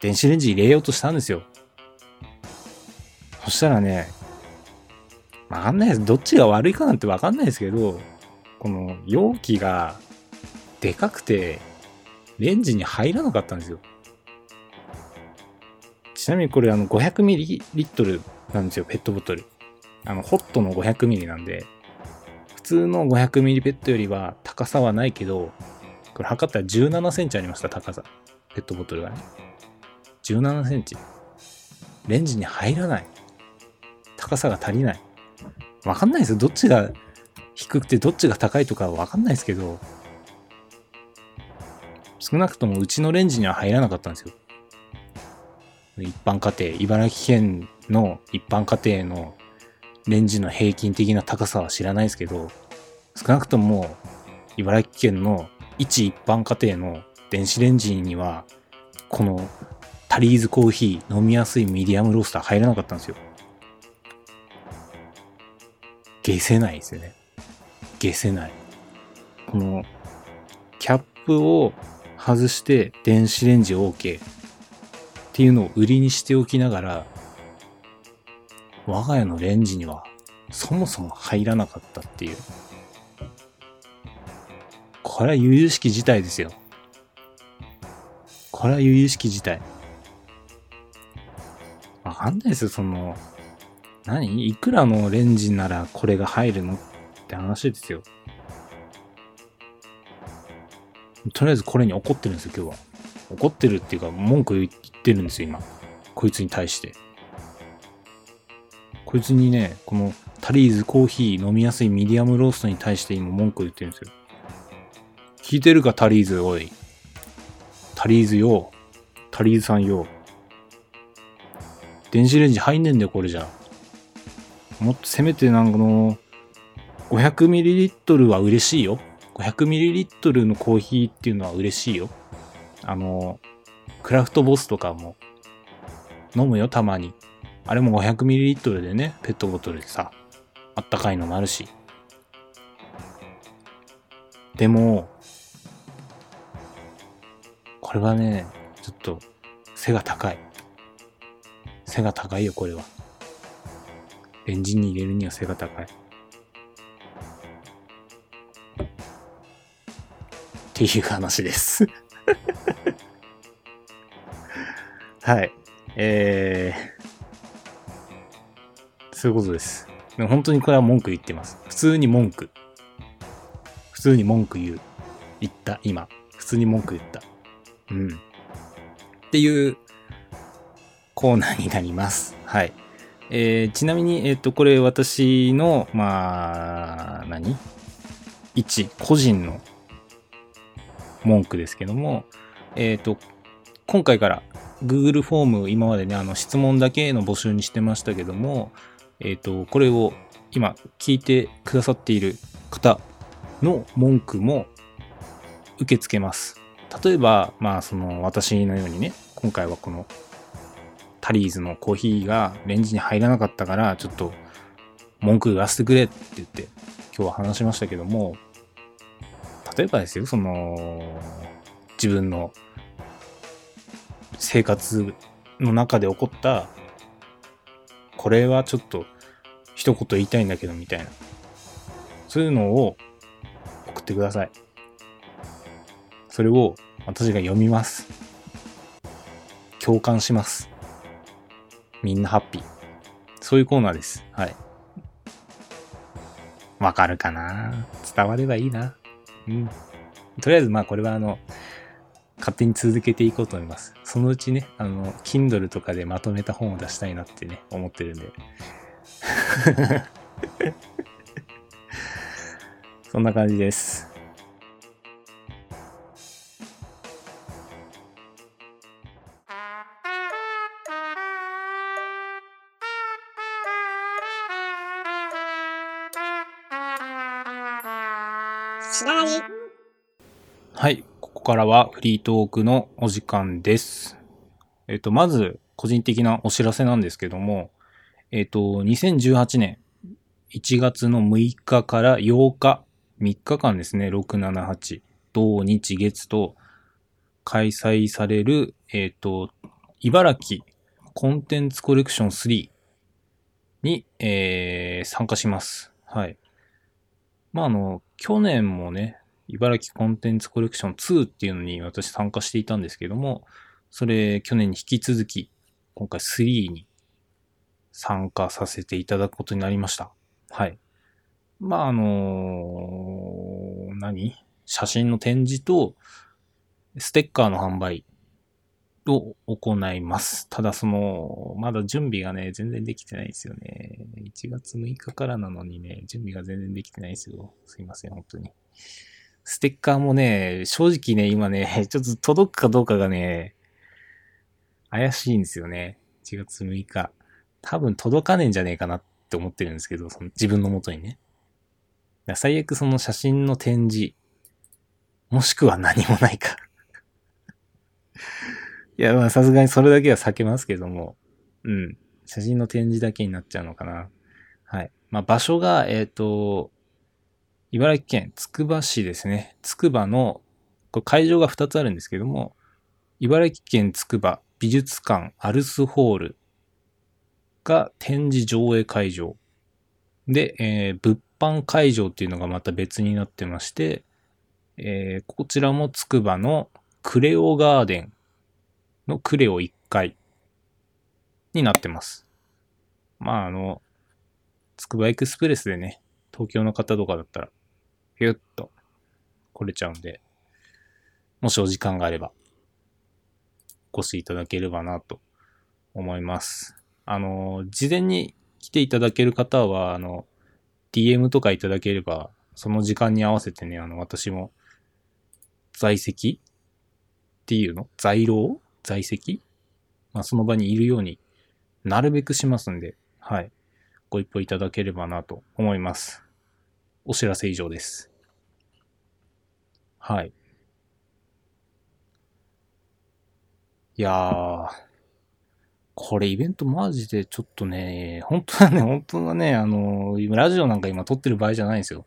Speaker 2: 電子レンジ入れようとしたんですよ。そしたらね、わかんないです。どっちが悪いかなんてわかんないですけど、この容器がでかくて、レンジに入らなかったんですよ。ちなみにこれあの 500ml なんですよ、ペットボトル。あの、ホットの 500ml なんで、通の 500ml ペットよりは高さはないけど、これ測ったら17センチありました、高さ。ペットボトルがね。17センチ。レンジに入らない。高さが足りない。わかんないですよ。どっちが低くてどっちが高いとかわかんないですけど、少なくともうちのレンジには入らなかったんですよ。一般家庭、茨城県の一般家庭のレンジの平均的な高さは知らないですけど、少なくとも茨城県の一一般家庭の電子レンジには、このタリーズコーヒー飲みやすいミディアムロースター入らなかったんですよ。消せないですよね。消せない。このキャップを外して電子レンジ OK っていうのを売りにしておきながら、我が家のレンジにはそもそも入らなかったっていう。これは由々しき事態ですよ。これは由々しき事態。わかんないですよ、その、何？いくらのレンジならこれが入るの？って話ですよ。とりあえずこれに怒ってるんですよ、今日は。怒ってるっていうか、文句言ってるんですよ、今。こいつに対して。こいつにね、このタリーズコーヒー飲みやすいミディアムローストに対して今文句言ってるんですよ。聞いてるか、タリーズ、おい。タリーズよ。タリーズさんよ。電子レンジ入んねんだよ、これじゃ。もっとせめてなんかの、500ml は嬉しいよ。500ml のコーヒーっていうのは嬉しいよ。あの、クラフトボスとかも飲むよ、たまに。あれも 500ml でね、ペットボトルでさ、あったかいのもあるし。でも、これはね、ちょっと背が高い。背が高いよ、これは。レンジンに入れるには背が高い。っていう話です。(laughs) はい。えー、そういうことです。でも本当にこれは文句言ってます。普通に文句。普通に文句言う。言った、今。普通に文句言った。うん。っていうコーナーになります。はい。えー、ちなみに、えっ、と、これ私の、まあ、何？一個人の文句ですけども、えっ、と、今回から Google フォーム今までね、あの質問だけの募集にしてましたけども、えっ、と、これを今聞いてくださっている方の文句も受け付けます。例えば、まあ、その私のようにね、今回はこのタリーズのコーヒーがレンジに入らなかったから、ちょっと文句言わせてくれって言って今日は話しましたけども、例えばですよ、その、自分の生活の中で起こった、これはちょっと一言言いたいんだけどみたいな。そういうのを送ってください。それを私が読みます。共感します。みんなハッピー。そういうコーナーです。はい。わかるかな？伝わればいいな。うん。とりあえず、まあこれはあの、勝手に続けていこうと思います。そのうちね、あの、Kindle とかでまとめた本を出したいなってね、思ってるんで。(laughs) そんな感じです。からはフリートークのお時間です。えっ、と、まず、個人的なお知らせなんですけども、えっ、と、2018年1月の6日から8日、3日間ですね、6、7、8、同日月と開催される、えっ、と、茨城コンテンツコレクション3に、えー参加します。はい。まあ、あの、去年もね、茨城コンテンツコレクション2っていうのに私参加していたんですけども、それ去年に引き続き、今回3に参加させていただくことになりました。はい。まあ、あの何？写真の展示と、ステッカーの販売を行います。ただその、まだ準備がね、全然できてないですよね。1月6日からなのにね、準備が全然できてないですよ。すいません、本当に。ステッカーもね、正直ね、今ね、(laughs) ちょっと届くかどうかがね、怪しいんですよね。1月6日。多分届かねえんじゃねえかなって思ってるんですけど、その自分の元にね。最悪その写真の展示、もしくは何もないか。(laughs) いや、まあさすがにそれだけは避けますけども、うん。写真の展示だけになっちゃうのかな。はい。まあ場所が、えっ、と、茨城県つくば市ですね。つくばの、これ会場が2つあるんですけども、茨城県つくば美術館アルスホールが展示上映会場。で、えー物販会場っていうのがまた別になってまして、えーこちらもつくばのクレオガーデンのクレオ1階になってます。まああの、つくばエクスプレスでね、東京の方とかだったら、ひゅっと来れちゃうんで、もしお時間があれば、お越しいただければなと思います。あの、事前に来ていただける方は、あの、DM とかいただければ、その時間に合わせてね、あの、私も、在籍っていうの？在労？在籍？まあ、その場にいるようになるべくしますんで、はい。ご一報いただければなと思います。お知らせ以上です。はい。いやー、これイベントマジでちょっとね、本当はね、本当はね、あの、ラジオなんか今撮ってる場合じゃないんですよ。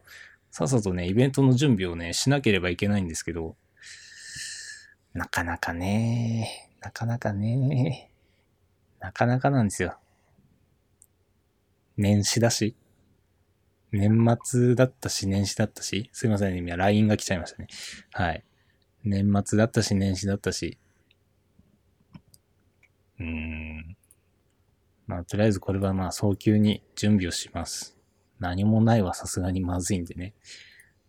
Speaker 2: さっさとね、イベントの準備をね、しなければいけないんですけど、なかなかね、なかなかね、なかなかなんですよ。年始だし、年末だったし、年始だったし、すいませんね、今 LINE が来ちゃいましたね。はい。年末だったし、年始だったし。うーん。まあ、とりあえずこれはまあ、早急に準備をします。何もないはさすがにまずいんでね。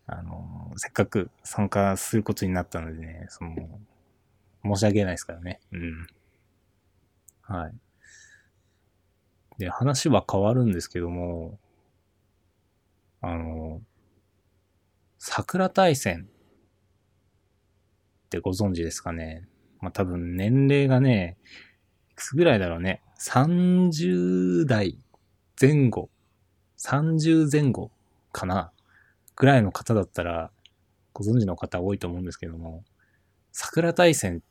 Speaker 2: あの、せっかく参加することになったのでね、その、申し訳ないですからね。うん。はい。で、話は変わるんですけども、あの、桜大戦ってご存知ですかね？まあ、多分年齢がね、いくつぐらいだろうね？30代前後、30前後かな？ぐらいの方だったら、ご存知の方多いと思うんですけども、桜大戦、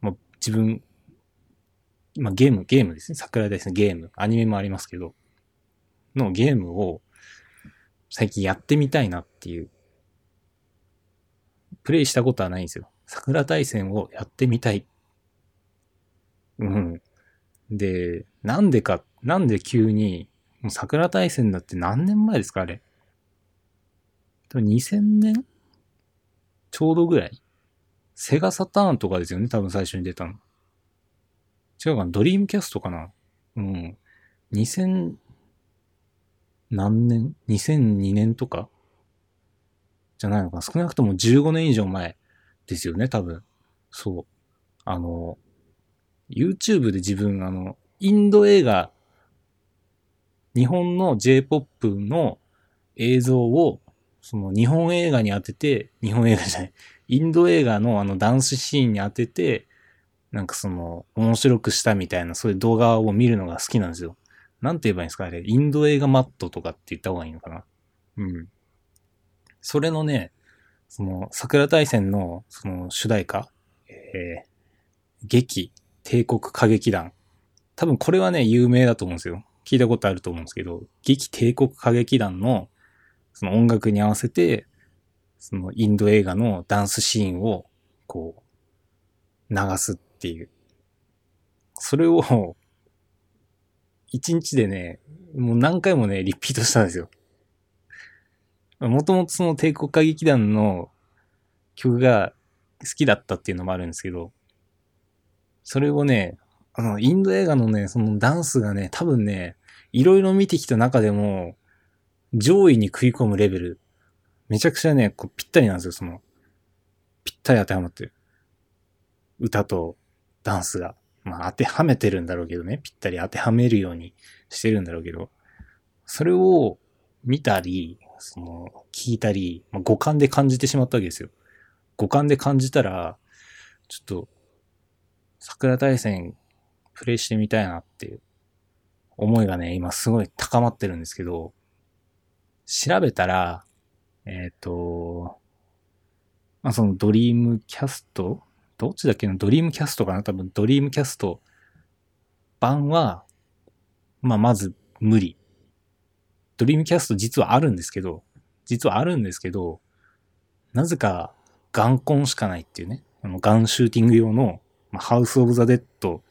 Speaker 2: まあ、自分、まあ、ゲーム、ゲームですね。桜大戦ゲーム。アニメもありますけど、のゲームを最近やってみたいなっていう。プレイしたことはないんですよ。桜大戦をやってみたい。うん。で、なんでか、なんで急に、もう桜大戦だって何年前ですかあれ。多分2000年？ちょうどぐらいセガサターンとかですよね多分最初に出たの。違うかな？ドリームキャストかな？うん。2000、何年 ?2002 年とか？じゃないのかな？少なくとも15年以上前ですよね多分。そう。あの、YouTube で自分、あの、インド映画、日本の J-POP の映像を、その日本映画に当てて、日本映画じゃない、インド映画のあのダンスシーンに当てて、なんかその、面白くしたみたいな、そういう動画を見るのが好きなんですよ。なんて言えばいいんですかあれ、インド映画マットとかって言った方がいいのかなうん。それのね、その、桜大戦の、その、主題歌、えー、劇、帝国歌劇団。多分これはね、有名だと思うんですよ。聞いたことあると思うんですけど、劇帝国歌劇団の、その音楽に合わせて、そのインド映画のダンスシーンを、こう、流すっていう。それを、一日でね、もう何回もね、リピートしたんですよ。もともとその帝国歌劇団の曲が好きだったっていうのもあるんですけど、それをね、あの、インド映画のね、そのダンスがね、多分ね、いろいろ見てきた中でも、上位に食い込むレベル、めちゃくちゃね、こうぴったりなんですよ、その、ぴったり当てはまってる。歌とダンスが。まあ当てはめてるんだろうけどね、ぴったり当てはめるようにしてるんだろうけど、それを見たり、その、聞いたり、まあ、五感で感じてしまったわけですよ。五感で感じたら、ちょっと、桜大戦プレイしてみたいなっていう思いがね、今すごい高まってるんですけど、調べたら、えっ、と、まあ、そのドリームキャストどっちだっけな？ドリームキャストかな？多分ドリームキャスト版は、まあ、まず無理。ドリームキャスト実はあるんですけど、実はあるんですけど、なぜかガンコンしかないっていうね。あのガンシューティング用の、まあ、ハウス・オブ・ザ・デッド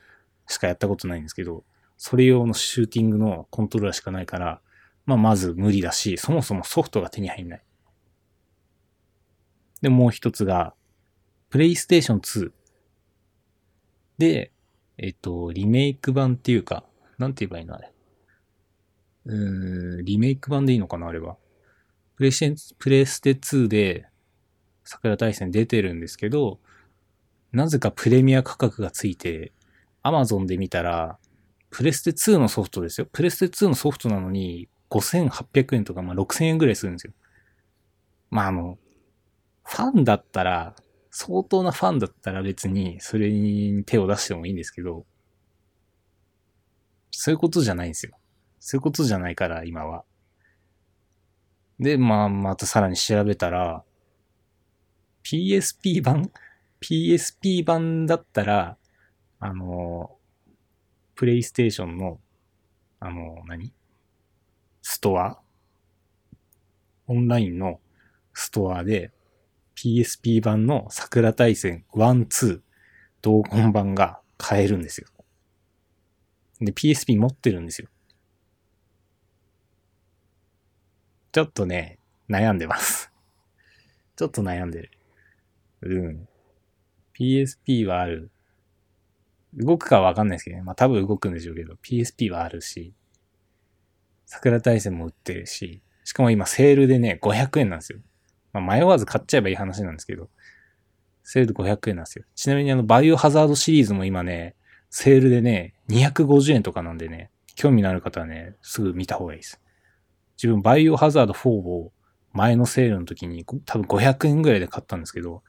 Speaker 2: しかやったことないんですけど、それ用のシューティングのコントローラーしかないから、まあまず無理だし、そもそもソフトが手に入んない。で、もう一つが、プレイステーション2で、えっと、リメイク版っていうか、なんて言えばいいのあれ？うーん、リメイク版でいいのかなあれは。プレイステ、プレステ2で、桜大戦出てるんですけど、なぜかプレミア価格がついて、アマゾンで見たら、プレステ2のソフトですよ。プレステ2のソフトなのに、5800円とか、まあ、6000円ぐらいするんですよ。まあ、あの、ファンだったら、相当なファンだったら別にそれに手を出してもいいんですけど、そういうことじゃないんですよ。そういうことじゃないから、今は。で、まあ、またさらに調べたら、PSP 版 ?PSP 版だったら、あの、プレイステーションの、あの、何？ストア？オンラインのストアで PSP 版の桜大戦1、2同梱版が買えるんですよ。で、PSP 持ってるんですよ。ちょっとね、悩んでます。ちょっと悩んでる。うん。PSP はある。動くかわかんないですけどね。まあ多分動くんでしょうけど、PSP はあるし、桜大戦も売ってるし、しかも今セールでね、500円なんですよ。まあ迷わず買っちゃえばいい話なんですけど、セール500円なんですよ。ちなみにあの、バイオハザードシリーズも今ね、セールでね、250円とかなんでね、興味のある方はね、すぐ見た方がいいです。自分、バイオハザード4を前のセールの時に多分500円ぐらいで買ったんですけど、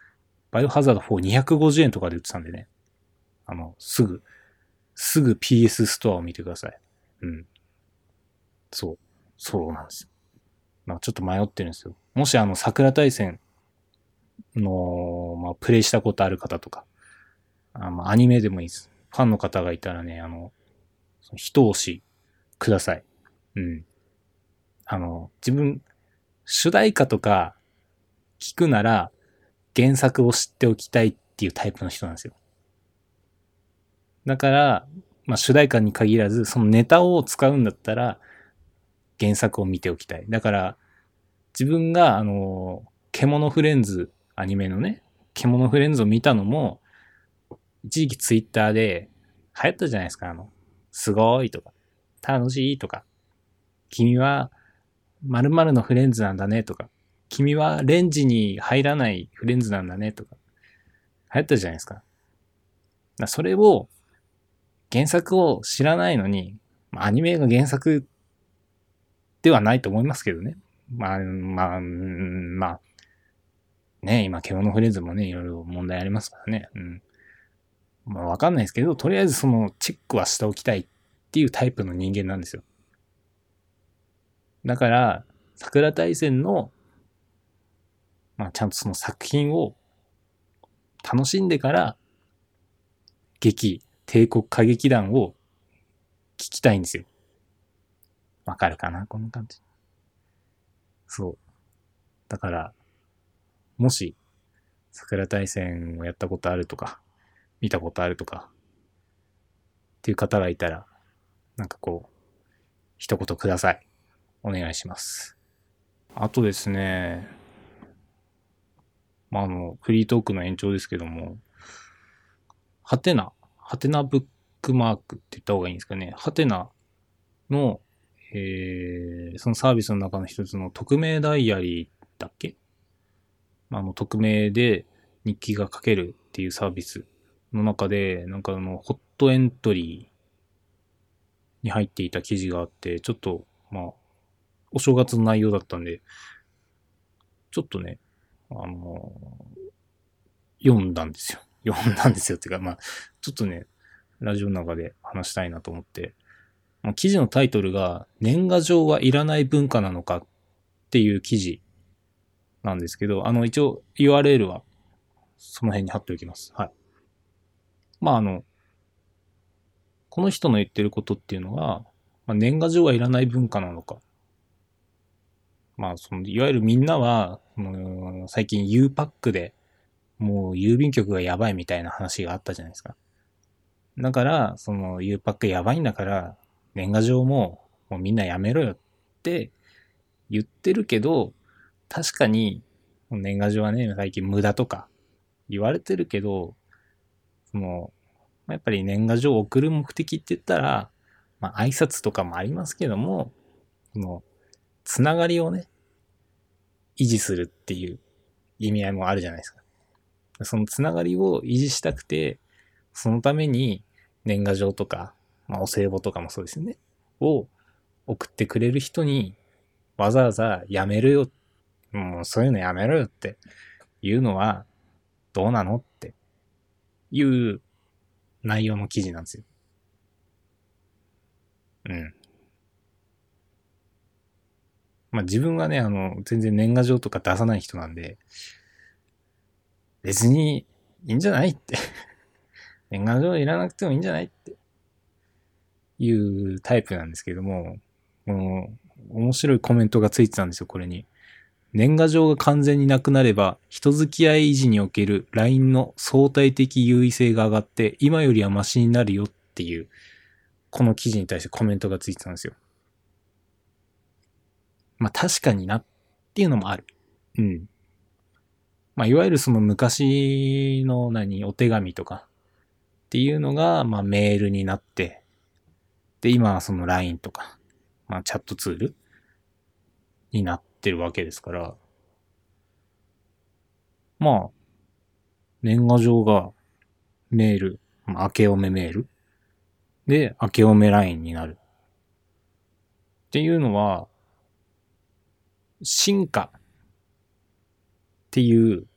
Speaker 2: バイオハザード4250円とかで売ってたんでね。あの、すぐ、すぐ PS ストアを見てください。うん。そう。そうなんですよ。まあちょっと迷ってるんですよ。もしあの、桜大戦の、まあ、プレイしたことある方とか、あまあ、アニメでもいいです。ファンの方がいたらね、あの、一押しください。うん。あの、自分、主題歌とか聞くなら原作を知っておきたいっていうタイプの人なんですよ。だから、まあ主題歌に限らず、そのネタを使うんだったら原作を見ておきたい。だから、自分があの、獣フレンズアニメのね、獣フレンズを見たのも、一時期ツイッターで流行ったじゃないですか、あの、すごいとか、楽しいとか、君は〇〇のフレンズなんだねとか、君はレンジに入らないフレンズなんだねとか、流行ったじゃないですか。かそれを、原作を知らないのに、アニメが原作ではないと思いますけどね。まあ、まあ、まあ、ね、今、獣フレンズもね、いろいろ問題ありますからね。うん。まあ、わかんないですけど、とりあえずそのチェックはしておきたいっていうタイプの人間なんですよ。だから、桜大戦の、まあ、ちゃんとその作品を楽しんでから、劇、帝国歌劇団を聞きたいんですよ。わかるかなこの感じ。そう。だから、もし、桜大戦をやったことあるとか、見たことあるとか、っていう方がいたら、なんかこう、一言ください。お願いします。あとですね、まあ、あの、フリートークの延長ですけども、ハテナ、ハテナブックマークって言った方がいいんですかね。ハテナの、えー、そのサービスの中の一つの匿名ダイアリーだっけ？あの、匿名で日記が書けるっていうサービスの中で、なんかあの、ホットエントリーに入っていた記事があって、ちょっと、まあ、お正月の内容だったんで、ちょっとね、あの読んだんですよ。読んだんですよ。っていうか、まあ、ちょっとね、ラジオの中で話したいなと思って、記事のタイトルが、年賀状はいらない文化なのかっていう記事なんですけど、あの、一応 URL はその辺に貼っておきます。はい。まあ、あの、この人の言ってることっていうのは、まあ、年賀状はいらない文化なのか。まあ、その、いわゆるみんなは、もう最近 U パックで、もう郵便局がやばいみたいな話があったじゃないですか。だから、その U パックやばいんだから、年賀状ももうみんなやめろよって言ってるけど、確かに、年賀状はね、最近無駄とか言われてるけど、その、やっぱり年賀状を送る目的って言ったら、まあ挨拶とかもありますけども、その、つながりをね、維持するっていう意味合いもあるじゃないですか。そのつながりを維持したくて、そのために年賀状とか、まあお歳暮とかもそうですよね。を送ってくれる人にわざわざやめるよもうそういうのやめろよっていうのはどうなのっていう内容の記事なんですよ。うん。まあ自分はね、あの、全然年賀状とか出さない人なんで、別にいいんじゃないって (laughs) 年賀状いらなくてもいいんじゃないっていうタイプなんですけども、もう面白いコメントがついてたんですよ、これに。年賀状が完全になくなれば、人付き合い維持における LINE の相対的優位性が上がって、今よりはマシになるよっていう、この記事に対してコメントがついてたんですよ。まあ確かになっていうのもある。うん。まあ、いわゆるその昔の何、お手紙とかっていうのが、まあ、メールになって、で、今はその LINE とか、まあ、チャットツールになってるわけですから、まあ、年賀状がメール、まあ、明けおめメールで、明けおめ LINE になる。っていうのは、進化っていう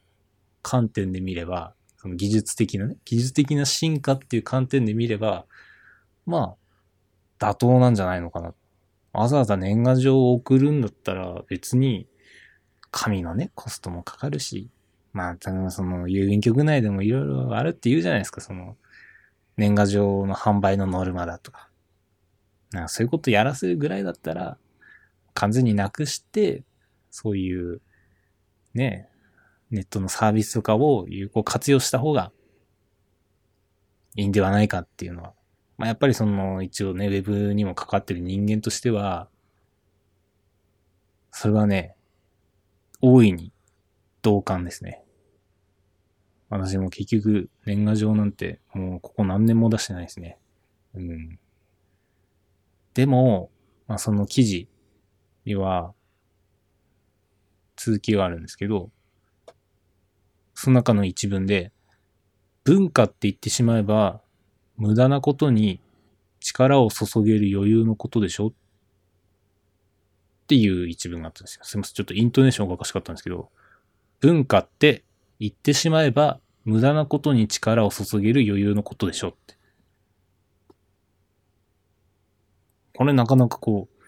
Speaker 2: 観点で見れば、その技術的なね、技術的な進化っていう観点で見れば、まあ、妥当なんじゃないのかな。わざわざ年賀状を送るんだったら別に紙のね、コストもかかるし、まあ、例えばその郵便局内でもいろいろあるって言うじゃないですか、その年賀状の販売のノルマだとか。なんかそういうことやらせるぐらいだったら、完全になくして、そういう、ね、ネットのサービスとかを有効活用した方がいいんではないかっていうのは。まあ、やっぱりその一応ね、ウェブにも関わってる人間としては、それはね、大いに同感ですね。私も結局年賀状なんてもうここ何年も出してないですね。うん。でも、まあ、その記事には続きがあるんですけど、その中の一文で、文化って言ってしまえば、無駄なことに力を注げる余裕のことでしょ？っていう一文があったんですよ。すみません。ちょっとイントネーションがおかしかったんですけど、文化って言ってしまえば、無駄なことに力を注げる余裕のことでしょって。これなかなかこう、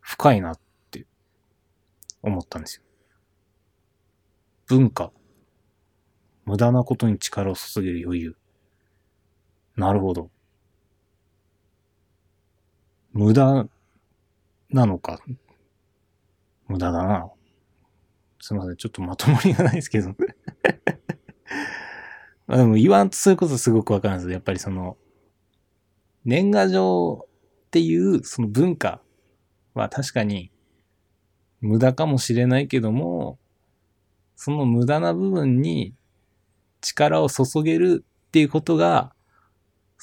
Speaker 2: 深いなって思ったんですよ。文化。無駄なことに力を注げる余裕。なるほど。無駄なのか。無駄だな。すいません。ちょっとまとまりがないですけど。(laughs) あでも言わんとすることすごくわかるんです。やっぱりその、年賀状っていうその文化は確かに無駄かもしれないけども、その無駄な部分に力を注げるっていうことが、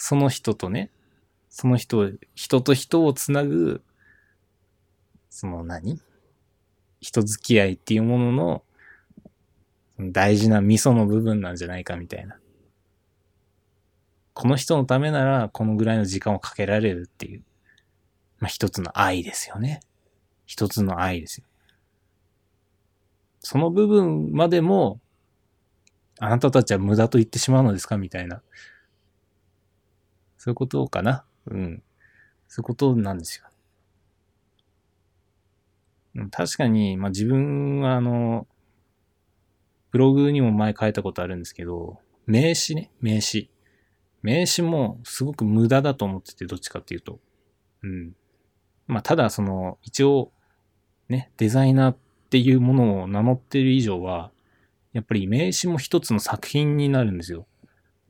Speaker 2: その人とね、その人、人と人をつなぐ、その何？人付き合いっていうものの大事な味噌の部分なんじゃないかみたいな。この人のためならこのぐらいの時間をかけられるっていう。まあ、一つの愛ですよね。一つの愛ですよ。その部分までもあなたたちは無駄と言ってしまうのですか？みたいな。そういうことかな？うん。そういうことなんですよ。確かに、まあ自分はあの、ブログにも前書いたことあるんですけど、名詞ね、名詞。名詞もすごく無駄だと思ってて、どっちかっていうと。うん。まあただその、一応、ね、デザイナーっていうものを名乗ってる以上は、やっぱり名詞も一つの作品になるんですよ。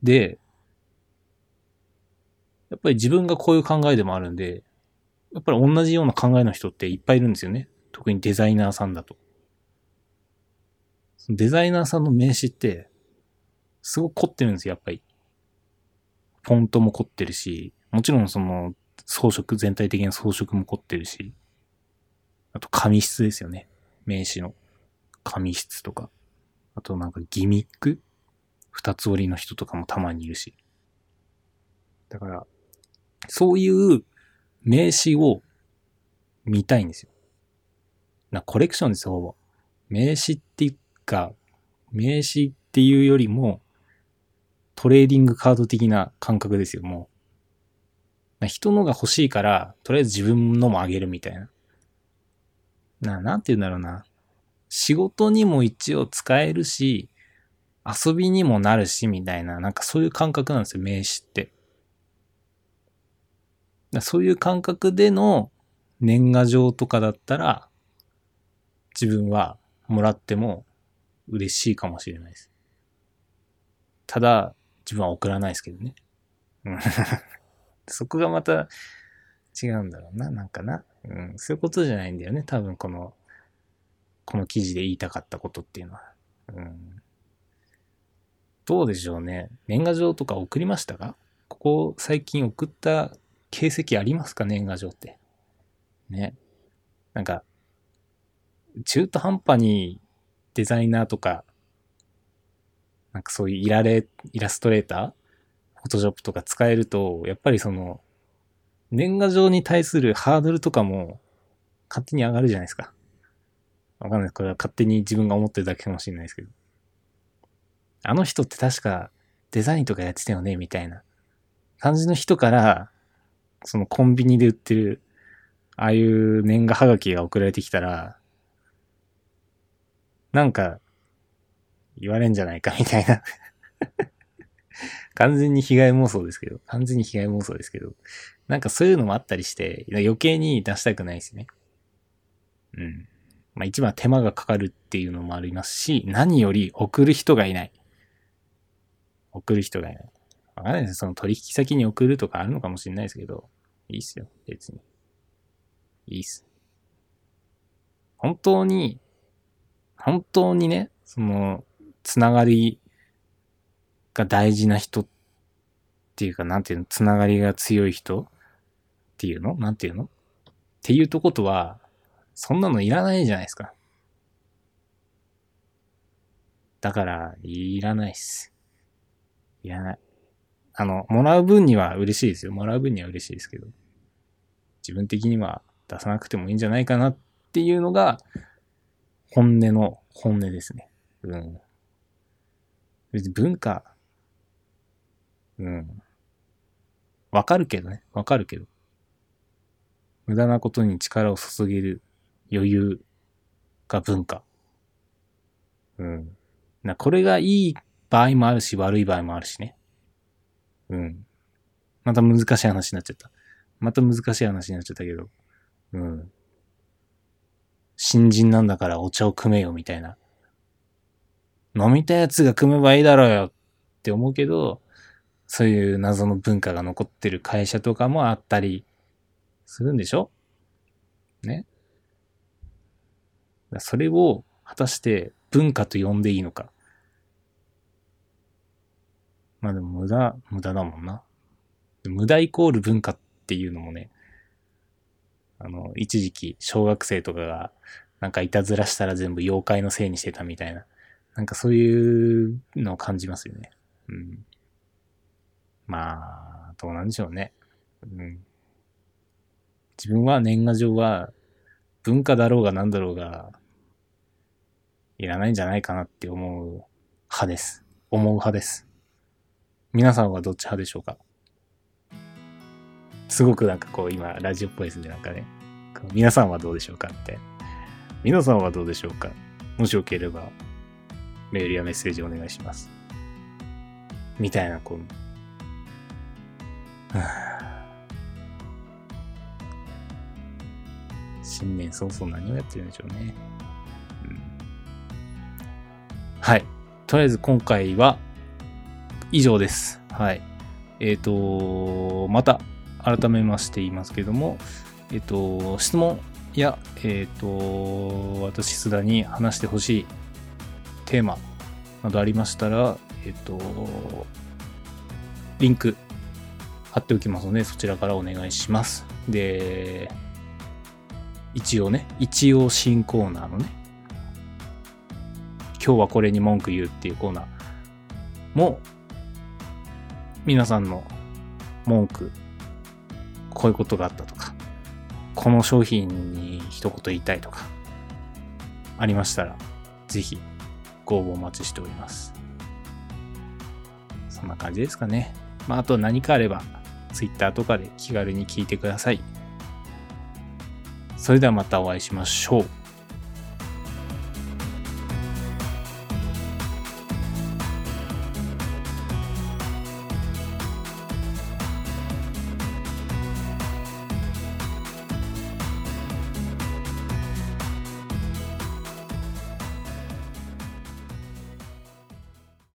Speaker 2: で、やっぱり自分がこういう考えでもあるんで、やっぱり同じような考えの人っていっぱいいるんですよね。特にデザイナーさんだと。デザイナーさんの名詞って、すごく凝ってるんですよ、やっぱり。フォントも凝ってるし、もちろんその装飾、全体的な装飾も凝ってるし、あと紙質ですよね。名詞の紙質とか。あとなんかギミック二つ折りの人とかもたまにいるし。だから、そういう名詞を見たいんですよ。な、コレクションですよ、名詞っていうか、名詞っていうよりも、トレーディングカード的な感覚ですよ、もう。人のが欲しいから、とりあえず自分のもあげるみたいな。な、なんて言うんだろうな。仕事にも一応使えるし、遊びにもなるし、みたいな、なんかそういう感覚なんですよ、名詞って。そういう感覚での年賀状とかだったら、自分はもらっても嬉しいかもしれないです。ただ、自分は送らないですけどね。(laughs) そこがまた違うんだろうな、なんかな。うん、そういうことじゃないんだよね、多分このこの記事で言いたかったことっていうのは。うん。どうでしょうね。年賀状とか送りましたか？ここ最近送った形跡ありますか年賀状って。ね。なんか、中途半端にデザイナーとか、なんかそういうイラレ、イラストレーターフォトショップとか使えると、やっぱりその、年賀状に対するハードルとかも勝手に上がるじゃないですか。わかんない。これは勝手に自分が思ってるだけかもしれないですけど。あの人って確かデザインとかやってたよねみたいな感じの人から、そのコンビニで売ってる、ああいう年賀はがきが送られてきたら、なんか、言われんじゃないかみたいな。(laughs) 完全に被害妄想ですけど、完全に被害妄想ですけど、なんかそういうのもあったりして、余計に出したくないですね。うん。まあ一番手間がかかるっていうのもありますし、何より送る人がいない。送る人がいない。わかんないですその取引先に送るとかあるのかもしれないですけど、いいっすよ、別に。いいっす。本当に、本当にね、その、つながりが大事な人っていうか、なんていうの、つながりが強い人？っていうの？なんていうの？っていうとことは、そんなのいらないじゃないですか。だから、いらないっす。いらない。あの、もらう分には嬉しいですよ。もらう分には嬉しいですけど。自分的には出さなくてもいいんじゃないかなっていうのが、本音の本音ですね。うん。別に文化、うん。わかるけどね。わかるけど。無駄なことに力を注げる余裕が文化。うん。な、これがいい場合もあるし、悪い場合もあるしね。うん。また難しい話になっちゃった。また難しい話になっちゃったけど。うん。新人なんだからお茶を汲めよみたいな。飲みたやつが汲めばいいだろうよって思うけど、そういう謎の文化が残ってる会社とかもあったりするんでしょ？ね？それを果たして文化と呼んでいいのか。まあでも無駄、無駄だもんな。無駄イコール文化っていうのもね、あの、一時期小学生とかがなんかいたずらしたら全部妖怪のせいにしてたみたいな、なんかそういうのを感じますよね。うん。まあ、どうなんでしょうね。うん。自分は年賀状は文化だろうが何だろうが、いらないんじゃないかなって思う派です。思う派です。皆さんはどっち派でしょうか？すごくなんかこう今ラジオっぽいですね。なんかね。皆さんはどうでしょうか？って。皆さんはどうでしょうか？もしよければメールやメッセージお願いします。みたいな、こう。は (sighs) あ新年早々何をやってるんでしょうね。うん、はい。とりあえず今回は以上です。はい。えっ、と、また改めまして言いますけども、えっ、と、質問や、えっ、と、私、須田に話してほしいテーマなどありましたら、えっ、と、リンク貼っておきますので、そちらからお願いします。で、一応ね、一応新コーナーのね、今日はこれに文句言うっていうコーナーも、皆さんの文句、こういうことがあったとか、この商品に一言言いたいとか、ありましたら、ぜひご応募お待ちしております。そんな感じですかね。まあ、あと何かあれば、Twitter とかで気軽に聞いてください。それではまたお会いしましょう。